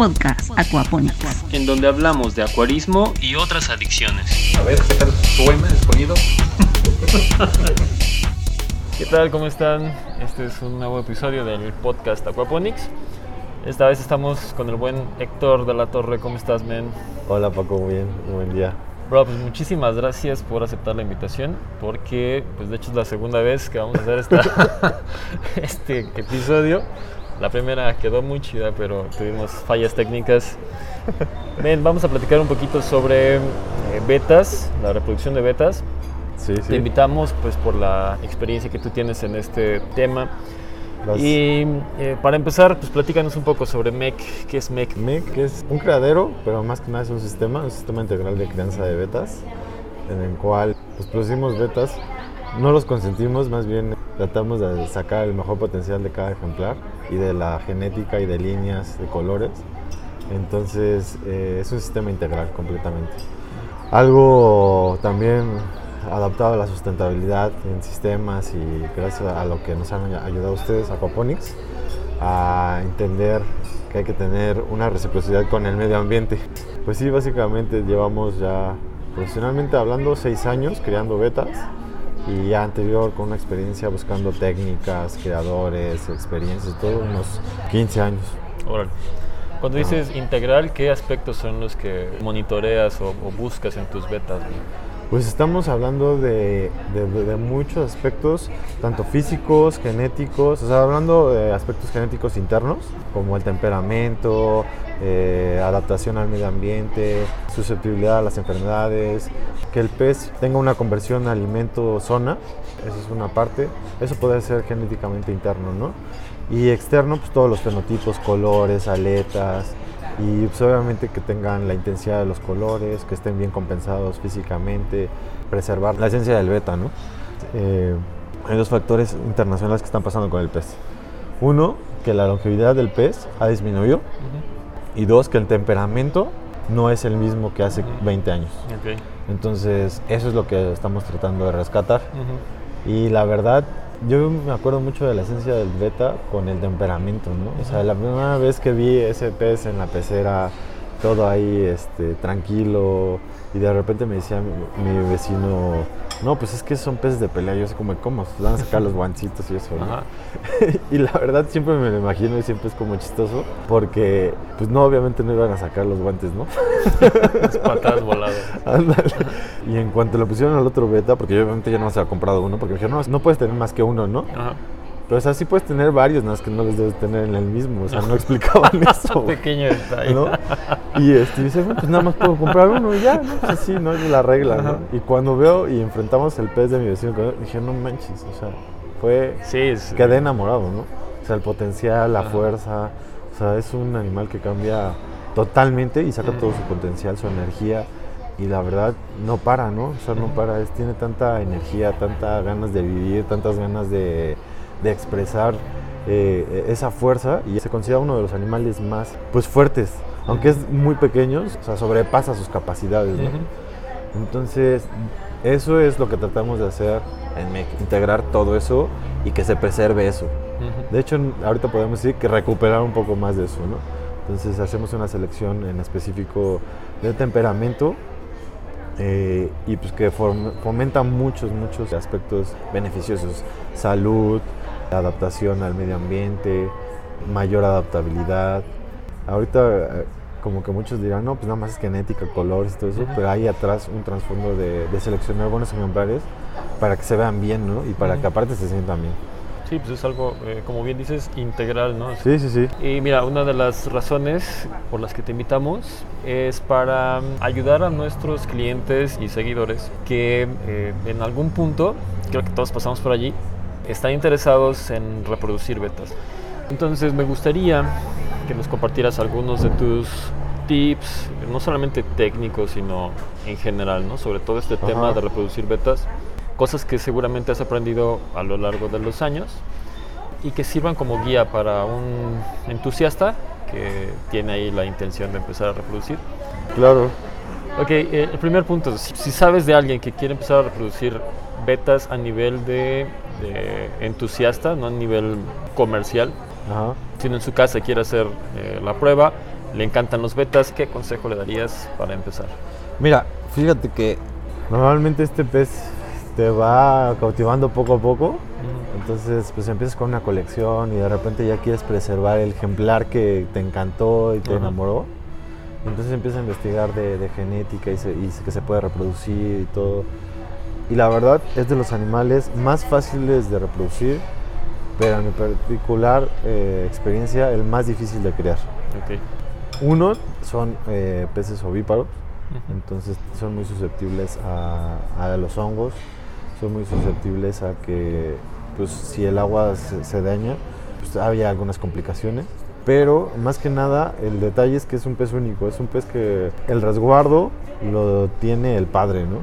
podcast Aquaponics. en donde hablamos de acuarismo y otras adicciones. A ver, ¿qué tal suena el sonido? ¿Qué tal? ¿Cómo están? Este es un nuevo episodio del podcast Aquaponics. Esta vez estamos con el buen Héctor de la Torre. ¿Cómo estás, men? Hola Paco, muy bien, buen día. Bro, pues muchísimas gracias por aceptar la invitación, porque pues de hecho es la segunda vez que vamos a hacer esta, este episodio. La primera quedó muy chida, pero tuvimos fallas técnicas. Men, vamos a platicar un poquito sobre eh, betas, la reproducción de betas. Sí, sí. Te invitamos pues por la experiencia que tú tienes en este tema. Las- Y eh, para empezar, pues platícanos un poco sobre MEC. ¿Qué es MEC? MEC es un criadero, pero más que nada es un sistema, un sistema integral de crianza de betas, en el cual pues, producimos betas, no los consentimos, más bien tratamos de sacar el mejor potencial de cada ejemplar y de la genética y de líneas, de colores. Entonces eh, es un sistema integral completamente. Algo también adaptado a la sustentabilidad en sistemas y gracias a lo que nos han ayudado ustedes, Aquaponics, a entender que hay que tener una reciprocidad con el medio ambiente. Pues sí, básicamente llevamos ya profesionalmente hablando seis años creando betas y anterior con una experiencia buscando técnicas, creadores, experiencias, todo unos 15 años. Órale. Cuando dices integral, ¿qué aspectos son los que monitoreas o, o buscas en tus betas? Pues estamos hablando de muchos aspectos, tanto físicos, genéticos, o sea, hablando de aspectos genéticos internos, como el temperamento, eh, adaptación al medio ambiente, susceptibilidad a las enfermedades, que el pez tenga una conversión alimento-zona, eso es una parte, eso puede ser genéticamente interno, ¿no? Y externo, pues todos los fenotipos, colores, aletas, y pues, obviamente que tengan la intensidad de los colores, que estén bien compensados físicamente, preservar la esencia del beta, ¿no? Eh, hay dos factores internacionales que están pasando con el pez. Uno, que la longevidad del pez ha disminuido y dos, que el temperamento no es el mismo que hace 20 años. Ok. Entonces, eso es lo que estamos tratando de rescatar. Ujú. Y la verdad, yo me acuerdo mucho de la esencia del beta con el temperamento, ¿no? O sea, la primera vez que vi ese pez en la pecera, todo ahí este, tranquilo, y de repente me decía mi, mi vecino, no, pues es que son peces de pelea. Yo sé como, ¿cómo? Se van a sacar los guancitos y eso, ¿no? Ajá. y la verdad siempre me lo imagino y siempre es como chistoso, porque, pues no, obviamente no iban a sacar los guantes, ¿no? Las patadas voladas. Ándale. Y en cuanto lo pusieron al otro beta, porque yo obviamente ya no se ha comprado uno, porque me dijeron, no, no puedes tener más que uno, ¿no? Ajá. Pero o sea, sí puedes tener varios, nada más que no los debes tener en el mismo, o sea, no explicaban eso. Pequeño detalle. ¿no? Y este, dice, bueno, pues nada más puedo comprar uno y ya, ¿no? Pues así, ¿no? Es la regla, ¿no? Ajá. Y cuando veo y enfrentamos el pez de mi vecino, dije, no manches, o sea, fue... Sí, es, Quedé enamorado, ¿no? O sea, el potencial, la Ajá. fuerza, o sea, es un animal que cambia totalmente y saca todo su potencial, su energía y la verdad no para, ¿no? O sea, no para, es, tiene tanta energía, tantas ganas de vivir, tantas ganas de, de expresar eh, esa fuerza y se considera uno de los animales más pues fuertes, aunque es muy pequeño, o sea, sobrepasa sus capacidades, ¿no? Entonces, eso es lo que tratamos de hacer en MEC, integrar todo eso y que se preserve eso. De hecho, ahorita podemos decir que recuperar un poco más de eso, ¿no? Entonces hacemos una selección en específico de temperamento eh, y pues que fomenta muchos, muchos aspectos beneficiosos. Salud, adaptación al medio ambiente, mayor adaptabilidad. Ahorita eh, como que muchos dirán, no, pues nada más es genética, colores y todo eso, Ujú. pero hay atrás un trasfondo de, de seleccionar buenos ejemplares para que se vean bien, ¿no? Y para Ujú. que aparte se sientan bien. Sí, pues es algo, eh, como bien dices, integral, ¿no? Sí, sí, sí. Y mira, una de las razones por las que te invitamos es para mm, ayudar a nuestros clientes y seguidores que eh, en algún punto, creo que todos pasamos por allí, están interesados en reproducir betas. Entonces me gustaría que nos compartieras algunos de tus tips, no solamente técnicos, sino en general, ¿no? Sobre todo este tema de reproducir betas, cosas que seguramente has aprendido a lo largo de los años y que sirvan como guía para un entusiasta que tiene ahí la intención de empezar a reproducir. Claro. Ok, eh, el primer punto, si, si sabes de alguien que quiere empezar a reproducir betas a nivel de, de entusiasta, no a nivel comercial, Ajá. sino en su casa quiere hacer eh, la prueba, le encantan los betas, ¿qué consejo le darías para empezar? Mira, fíjate que normalmente este pez te va cautivando poco a poco. Entonces, pues empiezas con una colección y de repente ya quieres preservar el ejemplar que te encantó y te Ajá. enamoró. Entonces empiezas a investigar de, de genética y, se- y que se puede reproducir y todo. Y la verdad es de los animales más fáciles de reproducir, pero en mi particular eh, experiencia el más difícil de criar. Ok. Uno son eh, peces ovíparos, entonces son muy susceptibles a, a los hongos, son muy susceptibles a que pues si el agua se, se daña, pues había algunas complicaciones. Pero más que nada el detalle es que es un pez único, es un pez que el resguardo lo tiene el padre, ¿no?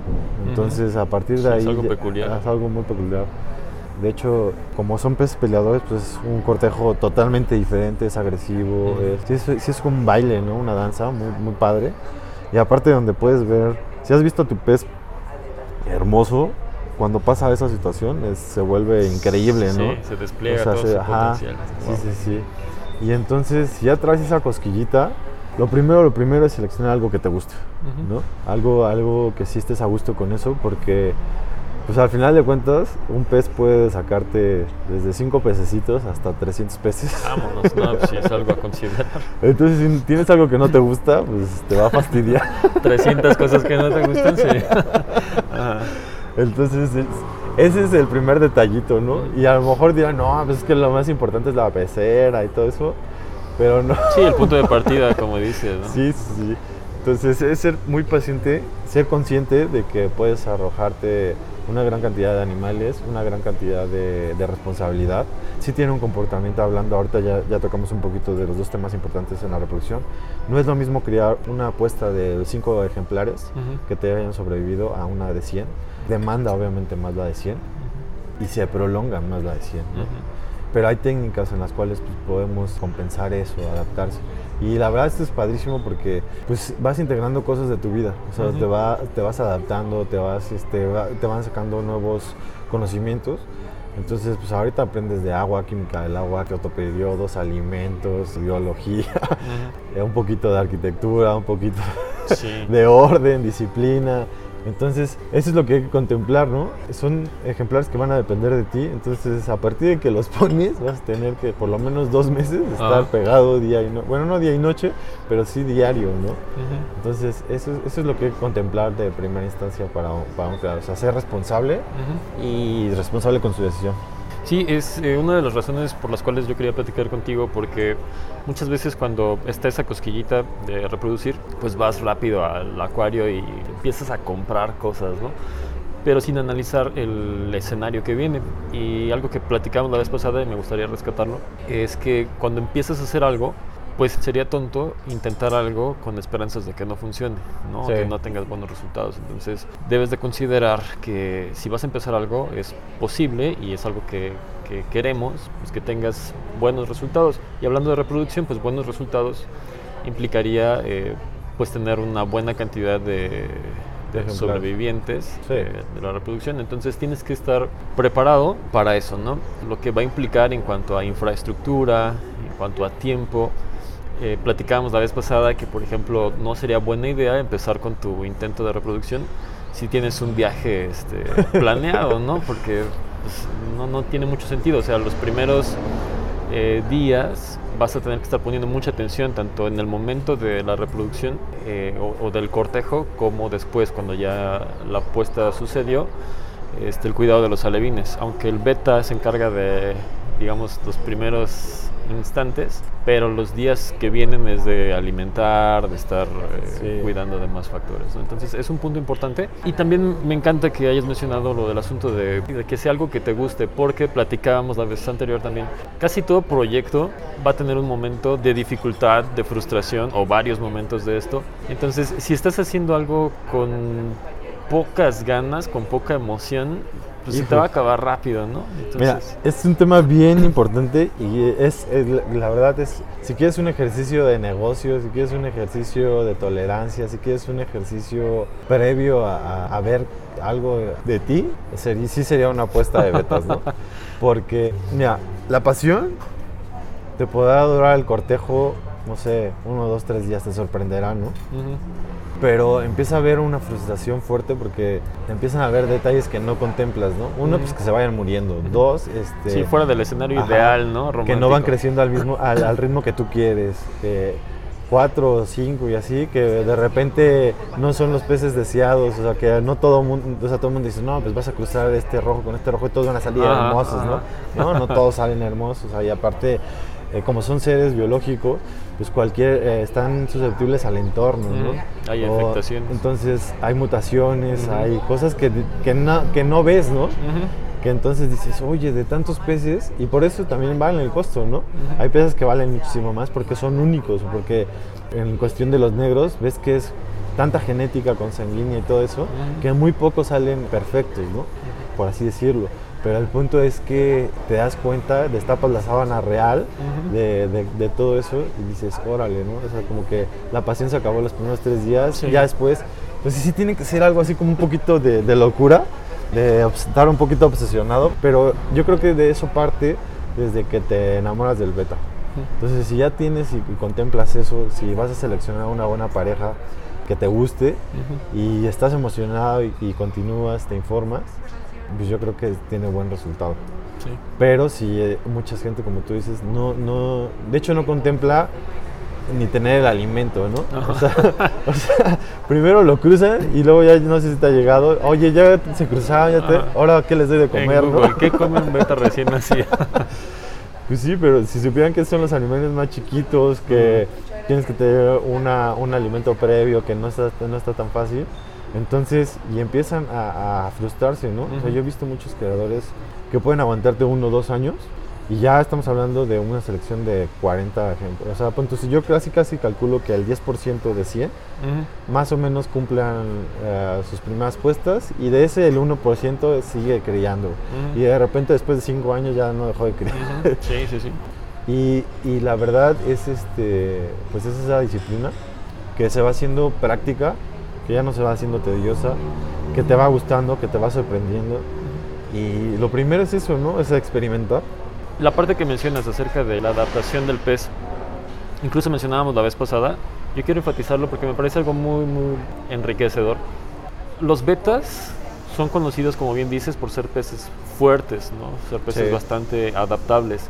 Entonces a partir de Sí, ahí es algo peculiar. es algo muy peculiar. De hecho, como son peces peleadores, pues es un cortejo totalmente diferente, es agresivo, Ujú. es, sí, es, sí es un baile, ¿no? Una danza muy, muy padre. Y aparte donde puedes ver, si has visto a tu pez hermoso, cuando pasa esa situación es- se vuelve increíble, ¿no? Sí, se despliega O sea, todo se- su ajá, potencial. Sí, Wow. sí, sí. Y entonces, si ya traes esa cosquillita, lo primero, lo primero es seleccionar algo que te guste. ¿no? Algo, algo que sí estés a gusto con eso, porque pues al final de cuentas, un pez puede sacarte desde 5 pececitos hasta 300 peces. Vámonos, no, pues sí es algo a considerar. Entonces, si tienes algo que no te gusta, pues te va a fastidiar. 300 cosas que no te gustan, sí. Entonces, es- ese es el primer detallito, ¿no? Y a lo mejor dirán, no, pues es que lo más importante es la pecera y todo eso, pero no. Sí, el punto de partida, como dices, ¿no? Sí, sí. Entonces es ser muy paciente, ser consciente de que puedes arrojarte una gran cantidad de animales, una gran cantidad de, de responsabilidad. Sí tiene un comportamiento, hablando ahorita ya, ya tocamos un poquito de los dos temas importantes en la reproducción. No es lo mismo criar una apuesta de cinco ejemplares Ujú. que te hayan sobrevivido a una de 100. Demanda obviamente más la de 100 y se prolonga más la de 100. ¿no? Ujú. Pero hay técnicas en las cuales pues, podemos compensar eso, adaptarse. Y la verdad esto es padrísimo porque pues vas integrando cosas de tu vida, o sea, Ujú. te, va, te vas adaptando, te, vas, este, va- te van sacando nuevos conocimientos. Entonces, pues ahorita aprendes de agua, química del agua, periodos, alimentos, biología, Ujú. un poquito de arquitectura, un poquito Sí. de orden, disciplina. Entonces, eso es lo que hay que contemplar, ¿no? Son ejemplares que van a depender de ti. Entonces, a partir de que los pones, vas a tener que por lo menos dos meses estar Ajá. pegado día y noche. Bueno, no día y noche, pero sí diario, ¿no? Entonces, eso, es- eso es lo que hay que contemplar de primera instancia para, un- para un creador. O sea, ser responsable y responsable con su decisión. Sí, es eh, una de las razones por las cuales yo quería platicar contigo, porque muchas veces cuando está esa cosquillita de reproducir, pues vas rápido al acuario y empiezas a comprar cosas, ¿no? Pero sin analizar el escenario que viene. Y algo que platicamos la vez pasada y me gustaría rescatarlo, es que cuando empiezas a hacer algo, pues sería tonto intentar algo con esperanzas de que no funcione, ¿no? Sí. que no tengas buenos resultados. Entonces, debes de considerar que si vas a empezar algo, es posible y es algo que, que queremos, pues que tengas buenos resultados. Y hablando de reproducción, pues buenos resultados implicaría eh, pues tener una buena cantidad de, sobrevivientes Sí. eh, de la reproducción. Entonces tienes que estar preparado para eso, ¿no? Lo que va a implicar en cuanto a infraestructura, en cuanto a tiempo. Eh, platicábamos la vez pasada que, por ejemplo, no sería buena idea empezar con tu intento de reproducción si tienes un viaje este, planeado, ¿no? Porque pues, no, no tiene mucho sentido. O sea, los primeros eh, días vas a tener que estar poniendo mucha atención tanto en el momento de la reproducción eh, o, o del cortejo como después cuando ya la puesta sucedió este, el cuidado de los alevines aunque el beta se encarga de digamos los primeros instantes pero los días que vienen es de alimentar de estar eh, Sí. cuidando de más factores ¿no? entonces es un punto importante y también me encanta que hayas mencionado lo del asunto de, de que sea algo que te guste porque platicábamos la vez anterior también casi todo proyecto va a tener un momento de dificultad de frustración o varios momentos de esto entonces si estás haciendo algo con pocas ganas con poca emoción pues se te Hijo. va a acabar rápido no Mira, es un tema bien importante y es, es- la verdad es, si quieres un ejercicio de negocio, si quieres un ejercicio de tolerancia, si quieres un ejercicio previo a, a- ver algo de ti, sería, sí sería una apuesta de betas, ¿no? Porque, mira, la pasión te podrá durar el cortejo no sé, uno, dos, tres días te sorprenderá, ¿no? Ujú. Pero empieza a haber una frustración fuerte porque empiezan a haber detalles que no contemplas, ¿no? Uno, pues que se vayan muriendo. Dos, este... Sí, fuera del escenario Ajá. ideal, ¿no? que no Romántico. van creciendo al mismo al, al ritmo que tú quieres. Eh, cuatro, cinco y así, que de repente no son los peces deseados, o sea, que no todo mundo, o sea, todo el mundo dice, no, pues vas a cruzar este rojo con este rojo y todos van a salir Ajá, hermosos, ¿no? No, no todos salen hermosos, y aparte, eh, como son seres biológicos, pues cualquier, eh, están susceptibles al entorno, ¿no? Hay O- afectaciones. Entonces hay mutaciones, hay cosas que, que, no, que no ves, ¿no? Que entonces dices, oye, de tantos peces, y por eso también valen el costo, ¿no? Hay peces que valen muchísimo más porque son únicos, porque en cuestión de los negros, ves que es tanta genética consanguínea y todo eso, que muy pocos salen perfectos, ¿no? Por así decirlo. Pero el punto es que te das cuenta, destapas la sábana real de, de- de todo eso y dices, órale, ¿no? O sea, como que la pasión se acabó los primeros tres días, Sí. ya después, pues sí tiene que ser algo así como un poquito de, de locura, de estar un poquito obsesionado, pero yo creo que de eso parte desde que te enamoras del beta. Entonces, si ya tienes y, y contemplas eso, si vas a seleccionar una buena pareja que te guste y estás emocionado y, y continúas, te informas, pues yo creo que tiene buen resultado. Sí. Pero si eh, mucha gente, como tú dices, no, no, de hecho no contempla ni tener el alimento, ¿no? O sea, o sea, primero lo cruzan y luego ya no sé si te ha llegado, oye, ya se cruzaron, ya te, ahora qué les doy de En comer, Google, ¿no? ¿Qué come un beta recién nacido? Pues sí, pero si supieran que son los animales más chiquitos, que tienes que tener una, un alimento previo, que no está, no está tan fácil, entonces, y empiezan a, a frustrarse, ¿no? O sea, yo he visto muchos creadores que pueden aguantarte uno o dos años, y ya estamos hablando de una selección de 40 ejemplos. O sea, punto, si yo casi casi calculo que el 10% de 100 Ujú. más o menos cumplan eh, sus primeras puestas, y de ese el 1% sigue criando. Ujú. Y de repente después de 5 años ya no dejó de. Ujú. Sí, sí, sí. Y, y la verdad es este pues es esa disciplina que se va haciendo práctica, que ya no se va haciendo tediosa, que te va gustando, que te va sorprendiendo. Y lo primero es eso, ¿no? Es experimentar. La parte que mencionas acerca de la adaptación del pez, incluso mencionábamos la vez pasada, yo quiero enfatizarlo porque me parece algo muy, muy enriquecedor. Los betas son conocidos, como bien dices, por ser peces fuertes, ¿no? ser peces Sí. bastante adaptables.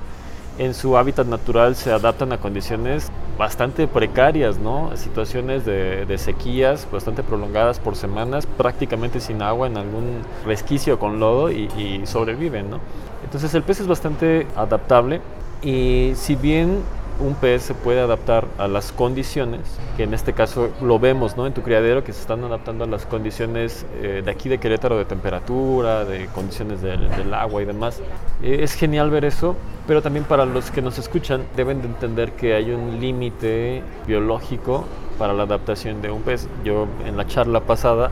En su hábitat natural se adaptan a condiciones bastante precarias, ¿no? Situaciones de, sequías bastante prolongadas por semanas, prácticamente sin agua, en algún resquicio con lodo y, y sobreviven, ¿no? Entonces el pez es bastante adaptable y si bien un pez se puede adaptar a las condiciones, que en este caso lo vemos ¿no? en tu criadero, que se están adaptando a las condiciones eh, de aquí de Querétaro, de temperatura, de condiciones del, agua y demás. Eh, es genial ver eso, pero también para los que nos escuchan deben de entender que hay un límite biológico para la adaptación de un pez. Yo en la charla pasada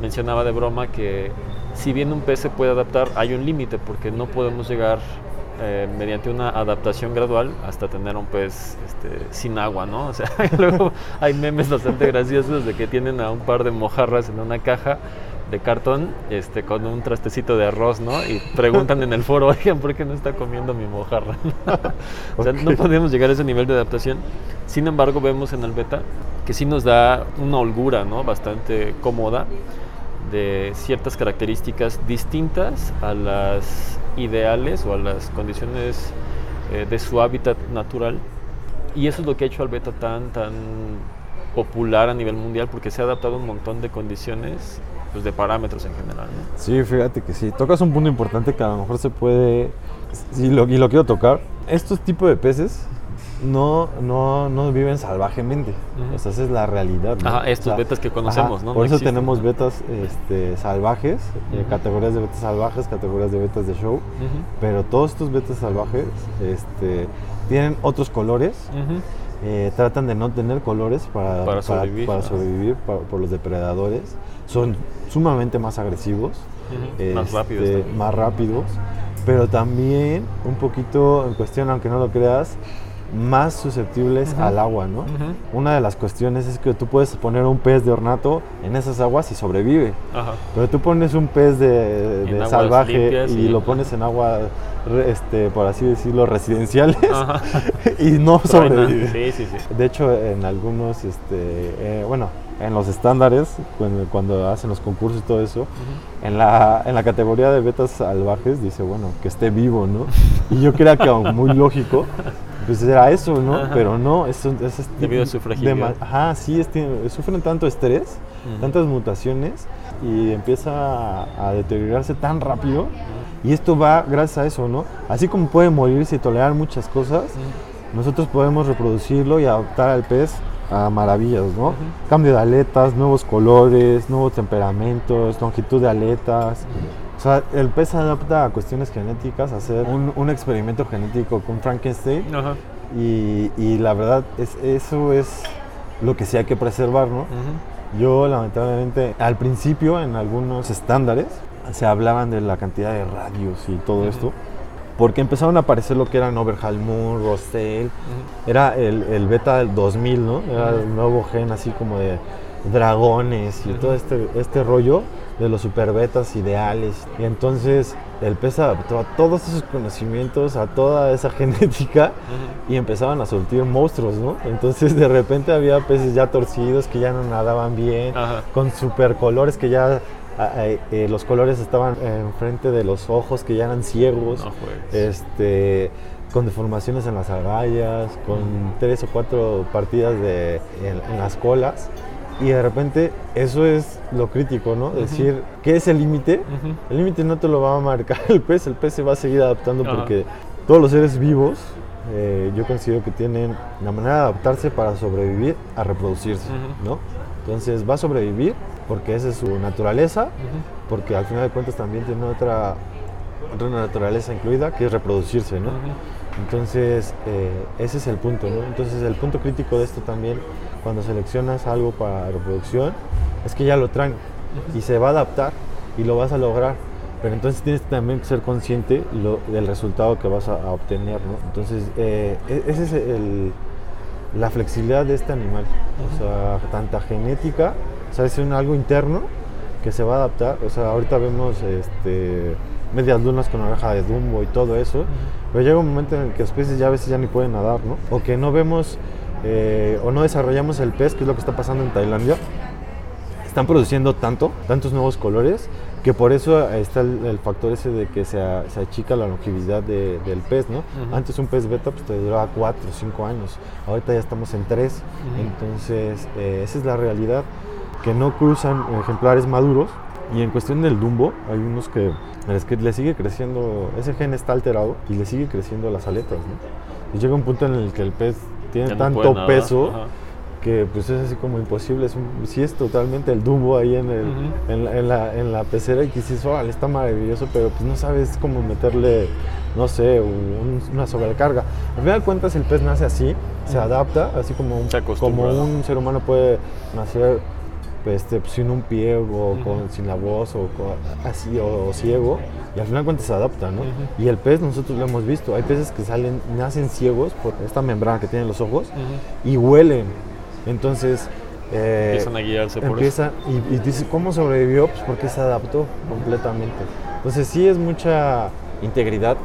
mencionaba de broma que si bien un pez se puede adaptar, hay un límite porque no podemos llegar eh, mediante una adaptación gradual hasta tener un pez este, sin agua, ¿no? O sea, luego hay memes bastante graciosos de que tienen a un par de mojarras en una caja de cartón este, con un trastecito de arroz, ¿no? Y preguntan en el foro, oigan, ¿por qué no está comiendo mi mojarra? o sea, no podemos llegar a ese nivel de adaptación. Sin embargo, vemos en el beta que sí nos da una holgura, ¿no? Bastante cómoda de ciertas características distintas a las ideales o a las condiciones eh, de su hábitat natural. Y eso es lo que ha hecho al beta tan, tan popular a nivel mundial porque se ha adaptado a un montón de condiciones, pues de parámetros en general. ¿no? Sí, fíjate que sí. Tocas un punto importante que a lo mejor se puede. Sí, lo, y lo quiero tocar. Estos tipos de peces no, no, no viven salvajemente. Ujú. O sea, esa es la realidad. ¿no? Ajá, estos O sea, betas que conocemos, ¿no? Por No eso existen, tenemos ¿no? betas este, salvajes, eh, Ujú. categorías de betas salvajes, categorías de betas de show. Ujú, Pero todos estos betas salvajes este, tienen otros colores. eh, tratan de no tener colores para, Para sobrevivir, para ajá. sobrevivir pa- por los depredadores. Son sumamente más agresivos. Ujú, más este, rápidos también. más rápidos, pero también un poquito en cuestión, aunque no lo creas, más susceptibles al agua, ¿no? Una de las cuestiones es que tú puedes poner un pez de ornato en esas aguas y sobrevive. Pero tú pones un pez de, salvaje y y- lo pones en agua, este, por así decirlo, residenciales y no sobrevive. Sí, sí, sí. De hecho, en algunos, este, eh, bueno, en los estándares, cuando, cuando hacen los concursos y todo eso, en, la, en la categoría de betas salvajes dice, bueno, que esté vivo, ¿no? Y yo creía que muy lógico, pues era eso, ¿no? Ajá. Pero no, es, es, es Debido a su fragilidad. Ajá, sí, es, sufren tanto estrés, tantas mutaciones y empieza a, a deteriorarse tan rápido. Y esto va gracias a eso, ¿no? Así como puede morirse y tolerar muchas cosas, nosotros podemos reproducirlo y adaptar al pez a maravillas, ¿no? Cambio de aletas, nuevos colores, nuevos temperamentos, longitud de aletas. O sea, el pez se adapta a cuestiones genéticas, a hacer un, un experimento genético con Frankenstein Ajá. y, y la verdad es eso es lo que sí hay que preservar, ¿no? Ujú. Yo lamentablemente al principio en algunos estándares se hablaban de la cantidad de radios y todo esto, porque empezaron a aparecer lo que eran Overhaul Moon, Rostel, era el, el beta del 2000, ¿no? Era el nuevo gen así como de dragones y todo este, este rollo de los superbetas ideales. Y entonces el pez adaptó a todos esos conocimientos, a toda esa genética y empezaban a surtir monstruos, ¿no? Entonces de repente había peces ya torcidos que ya no nadaban bien, Ajá. con supercolores que ya eh, eh, los colores estaban enfrente de los ojos que ya eran ciegos, No este, con deformaciones en las agallas, con tres o cuatro partidas de, en, en las colas. Y de repente eso es lo crítico, ¿no? Decir, ¿qué es el límite? El límite no te lo va a marcar el pez, el pez se va a seguir adaptando porque todos los seres vivos, eh, yo considero que tienen la manera de adaptarse para sobrevivir a reproducirse. ¿no? Entonces va a sobrevivir porque esa es su naturaleza, porque al final de cuentas también tiene otra, otra naturaleza incluida que es reproducirse, ¿no? Entonces, eh, ese es el punto, ¿no? Entonces, el punto crítico de esto también, cuando seleccionas algo para reproducción, es que ya lo traen y se va a adaptar y lo vas a lograr. Pero entonces tienes también que ser consciente lo- del resultado que vas a, a obtener, ¿no? Entonces, eh, e- ese es el, la flexibilidad de este animal. O sea, tanta genética, o sea, es un algo interno que se va a adaptar. O sea, ahorita vemos este, medias lunas con oreja de Dumbo y todo eso, pero llega un momento en el que los peces ya a veces ya ni pueden nadar, ¿no? O que no vemos eh, o no desarrollamos el pez, que es lo que está pasando en Tailandia. Están produciendo tanto, tantos nuevos colores, que por eso está el, el factor ese de que se, a- se achica la longevidad de- del pez, ¿no? Antes un pez beta pues, te duraba 4 o 5 años, ahorita ya estamos en 3, Ujú. entonces eh, esa es la realidad, que no cruzan ejemplares maduros, y en cuestión del dumbo, hay unos que, es que le sigue creciendo, ese gen está alterado y le sigue creciendo las aletas, ¿no? Y llega un punto en el que el pez tiene Ya tanto peso ajá. que pues es así como imposible, es un, sí es totalmente el dumbo ahí en, el, Ujú. en, la, en, la, en la pecera y que dices, órale, está maravilloso, pero pues no sabes cómo meterle, no sé, un- una sobrecarga. Al final de cuentas el pez nace así, se adapta, así como un, como un ser humano puede nacer pues, este, sin un pie o con, sin la voz o con- así o, o ciego y al final cuentas se adapta, ¿no? Ujú. Y el pez nosotros lo hemos visto, hay peces que salen, nacen ciegos por esta membrana que tienen los ojos Ujú. y huelen. Entonces, eh, Empiezan a guiarse por eso. empieza y, y dice, ¿cómo sobrevivió? Pues porque se adaptó completamente. Entonces, sí es mucha integridad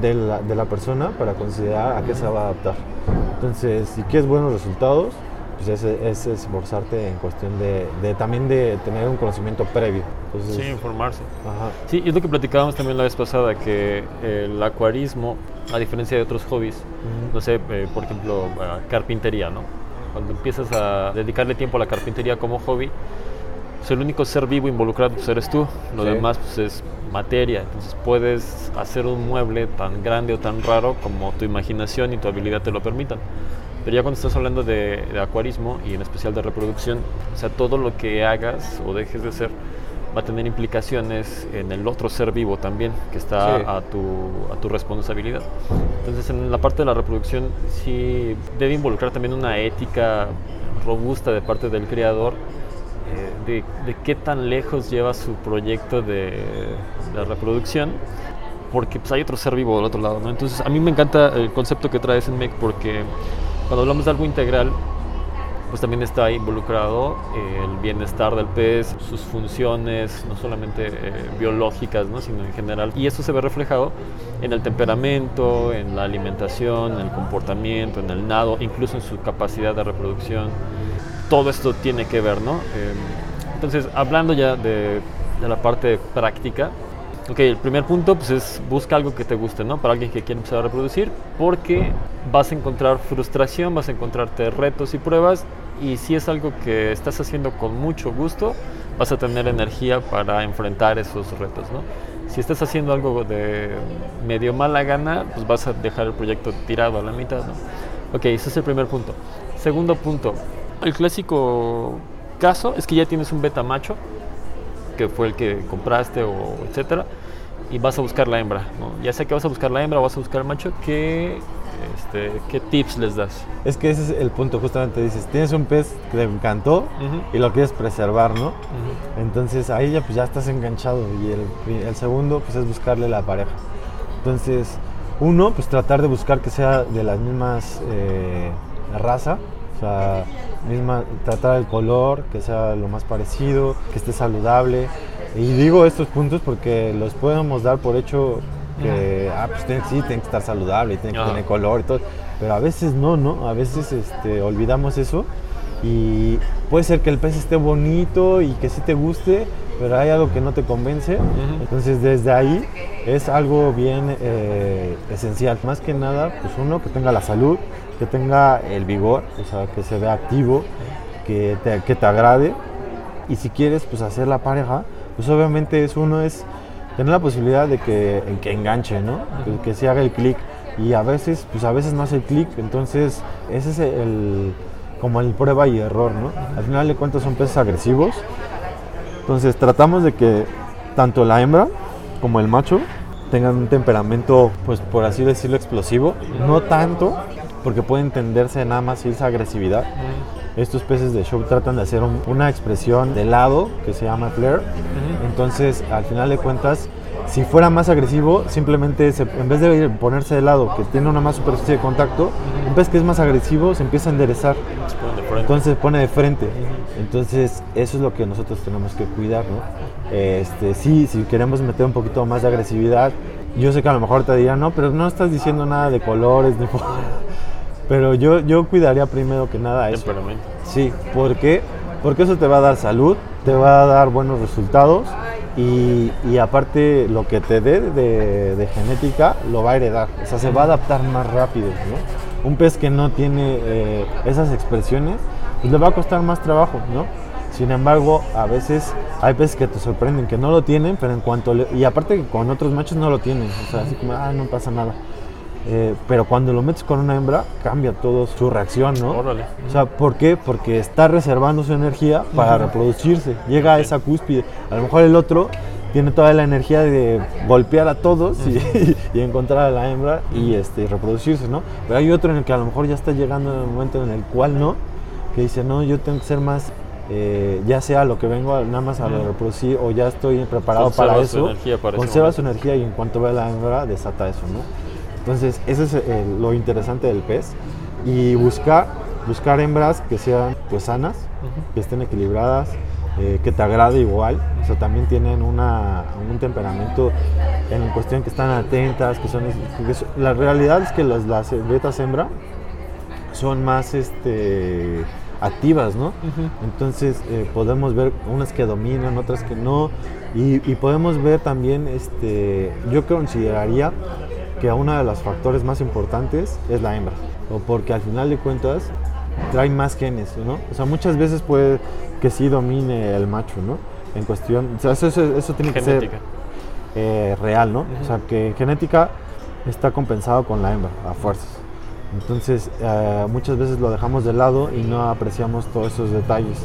de la, de la persona para considerar a qué se va a adaptar. Entonces, si quieres buenos resultados, pues es, es esforzarte en cuestión de, de también de tener un conocimiento previo. Entonces, Sí, informarse. ajá. Sí, y es lo que platicábamos también la vez pasada, que el acuarismo, a diferencia de otros hobbies, no sé, eh, por ejemplo, eh, carpintería, ¿no? Cuando empiezas a dedicarle tiempo a la carpintería como hobby, pues el único ser vivo involucrado pues eres tú, lo Sí. demás pues es materia, entonces puedes hacer un mueble tan grande o tan raro como tu imaginación y tu habilidad te lo permitan. Pero ya cuando estás hablando de, de acuarismo y en especial de reproducción, o sea, todo lo que hagas o dejes de hacer va a tener implicaciones en el otro ser vivo también, que está Sí. a, tu, a tu responsabilidad. Entonces, en la parte de la reproducción, sí debe involucrar también una ética robusta de parte del creador eh, de, de qué tan lejos lleva su proyecto de, de reproducción porque pues, hay otro ser vivo del otro lado, ¿no? Entonces, a mí me encanta el concepto que traes en MEC porque cuando hablamos de algo integral, pues también está involucrado eh, el bienestar del pez, sus funciones, no solamente eh, biológicas, ¿no? sino en general. Y eso se ve reflejado en el temperamento, en la alimentación, en el comportamiento, en el nado, incluso en su capacidad de reproducción. Todo esto tiene que ver, ¿no? Eh, entonces, hablando ya de, de la parte práctica, Ok, el primer punto pues es busca algo que te guste, ¿no? Para alguien que quiere empezar a reproducir, porque vas a encontrar frustración, vas a encontrarte retos y pruebas, y si es algo que estás haciendo con mucho gusto, vas a tener energía para enfrentar esos retos, ¿no? Si estás haciendo algo de medio mala gana, pues vas a dejar el proyecto tirado a la mitad, ¿no? Ok, ese es el primer punto. Segundo punto, el clásico caso es que ya tienes un beta macho, que fue el que compraste o etcétera y vas a buscar la hembra, ¿no? Ya sea que vas a buscar la hembra o vas a buscar el macho, ¿qué, este, ¿qué tips les das? Es que ese es el punto, justamente dices, tienes un pez que te encantó y lo quieres preservar, ¿no? Entonces ahí ya pues ya estás enganchado y el, el, segundo pues es buscarle la pareja. Entonces, uno, pues tratar de buscar que sea de las mismas eh, raza, o sea, misma, tratar el color, que sea lo más parecido, que esté saludable. Y digo estos puntos porque los podemos dar por hecho que ah, pues sí, tiene que estar saludable, tiene que tener color y todo. Pero a veces no, ¿no? A veces este, olvidamos eso y puede ser que el pez esté bonito y que sí te guste, pero hay algo que no te convence. Entonces desde ahí es algo bien eh, esencial. Más que nada, pues uno, que tenga la salud, que tenga el vigor, o sea, que se vea activo, que te, que te agrade. Y si quieres pues hacer la pareja, pues obviamente es uno es tener la posibilidad de que, que enganche, ¿no? Que, que se haga el clic. Y a veces, pues a veces no hace el clic, entonces ese es el, como el prueba y error, ¿no? Al final de cuentas son peces agresivos. Entonces tratamos de que tanto la hembra como el macho tengan un temperamento, pues por así decirlo, explosivo. No tanto, porque puede entenderse nada más esa agresividad. Estos peces de show tratan de hacer una expresión de lado que se llama flare. Entonces, al final de cuentas, si fuera más agresivo, simplemente en vez de ponerse de lado, que tiene una más superficie de contacto, un pez que es más agresivo se empieza a enderezar. Entonces se pone de frente. Entonces, eso es lo que nosotros tenemos que cuidar, ¿no? Este, sí, si queremos meter un poquito más de agresividad, yo sé que a lo mejor te dirán, no, pero no estás diciendo nada de colores, ni pero yo, yo cuidaría primero que nada eso. Sí, ¿por qué? Porque eso te va a dar salud, te va a dar buenos resultados y, y aparte lo que te dé de, de, genética lo va a heredar, o sea, se va a adaptar más rápido. ¿no? Un pez que no tiene eh, esas expresiones, pues le va a costar más trabajo, ¿no? Sin embargo, a veces hay peces que te sorprenden que no lo tienen, pero en cuanto y aparte que con otros machos no lo tienen, o sea, así como, ah, no pasa nada. Eh, pero cuando lo metes con una hembra, cambia todo su reacción, ¿no? Órale. O sea, ¿por qué? Porque está reservando su energía para reproducirse. Llega a esa cúspide. A lo mejor el otro tiene toda la energía de golpear a todos y, y, encontrar a la hembra y este, reproducirse, ¿no? Pero hay otro en el que a lo mejor ya está llegando en el momento en el cual no, que dice, no, yo tengo que ser más eh, ya sea lo que vengo nada más a reproducir o ya estoy preparado Conserva para su eso, energía para ese conserva su energía y en cuanto ve a la hembra desata eso, ¿no? Entonces, eso es eh, lo interesante del pez. Y buscar, buscar hembras que sean pues sanas, que estén equilibradas, eh, que te agrade igual, o sea, también tienen una, un temperamento en cuestión que están atentas, que son, que son- la realidad es que las, las betas hembra son más este activas, ¿no? Entonces eh, podemos ver unas que dominan, otras que no, y, y podemos ver también, este, yo consideraría que uno de los factores más importantes es la hembra, o porque al final de cuentas trae más genes, ¿no? O sea, muchas veces puede que sí domine el macho, ¿no? En cuestión, o sea, eso, eso, eso tiene que ser eh, real, ¿no? O sea, que genética está compensado con la hembra, a fuerzas. Entonces, eh, muchas veces lo dejamos de lado y no apreciamos todos esos detalles.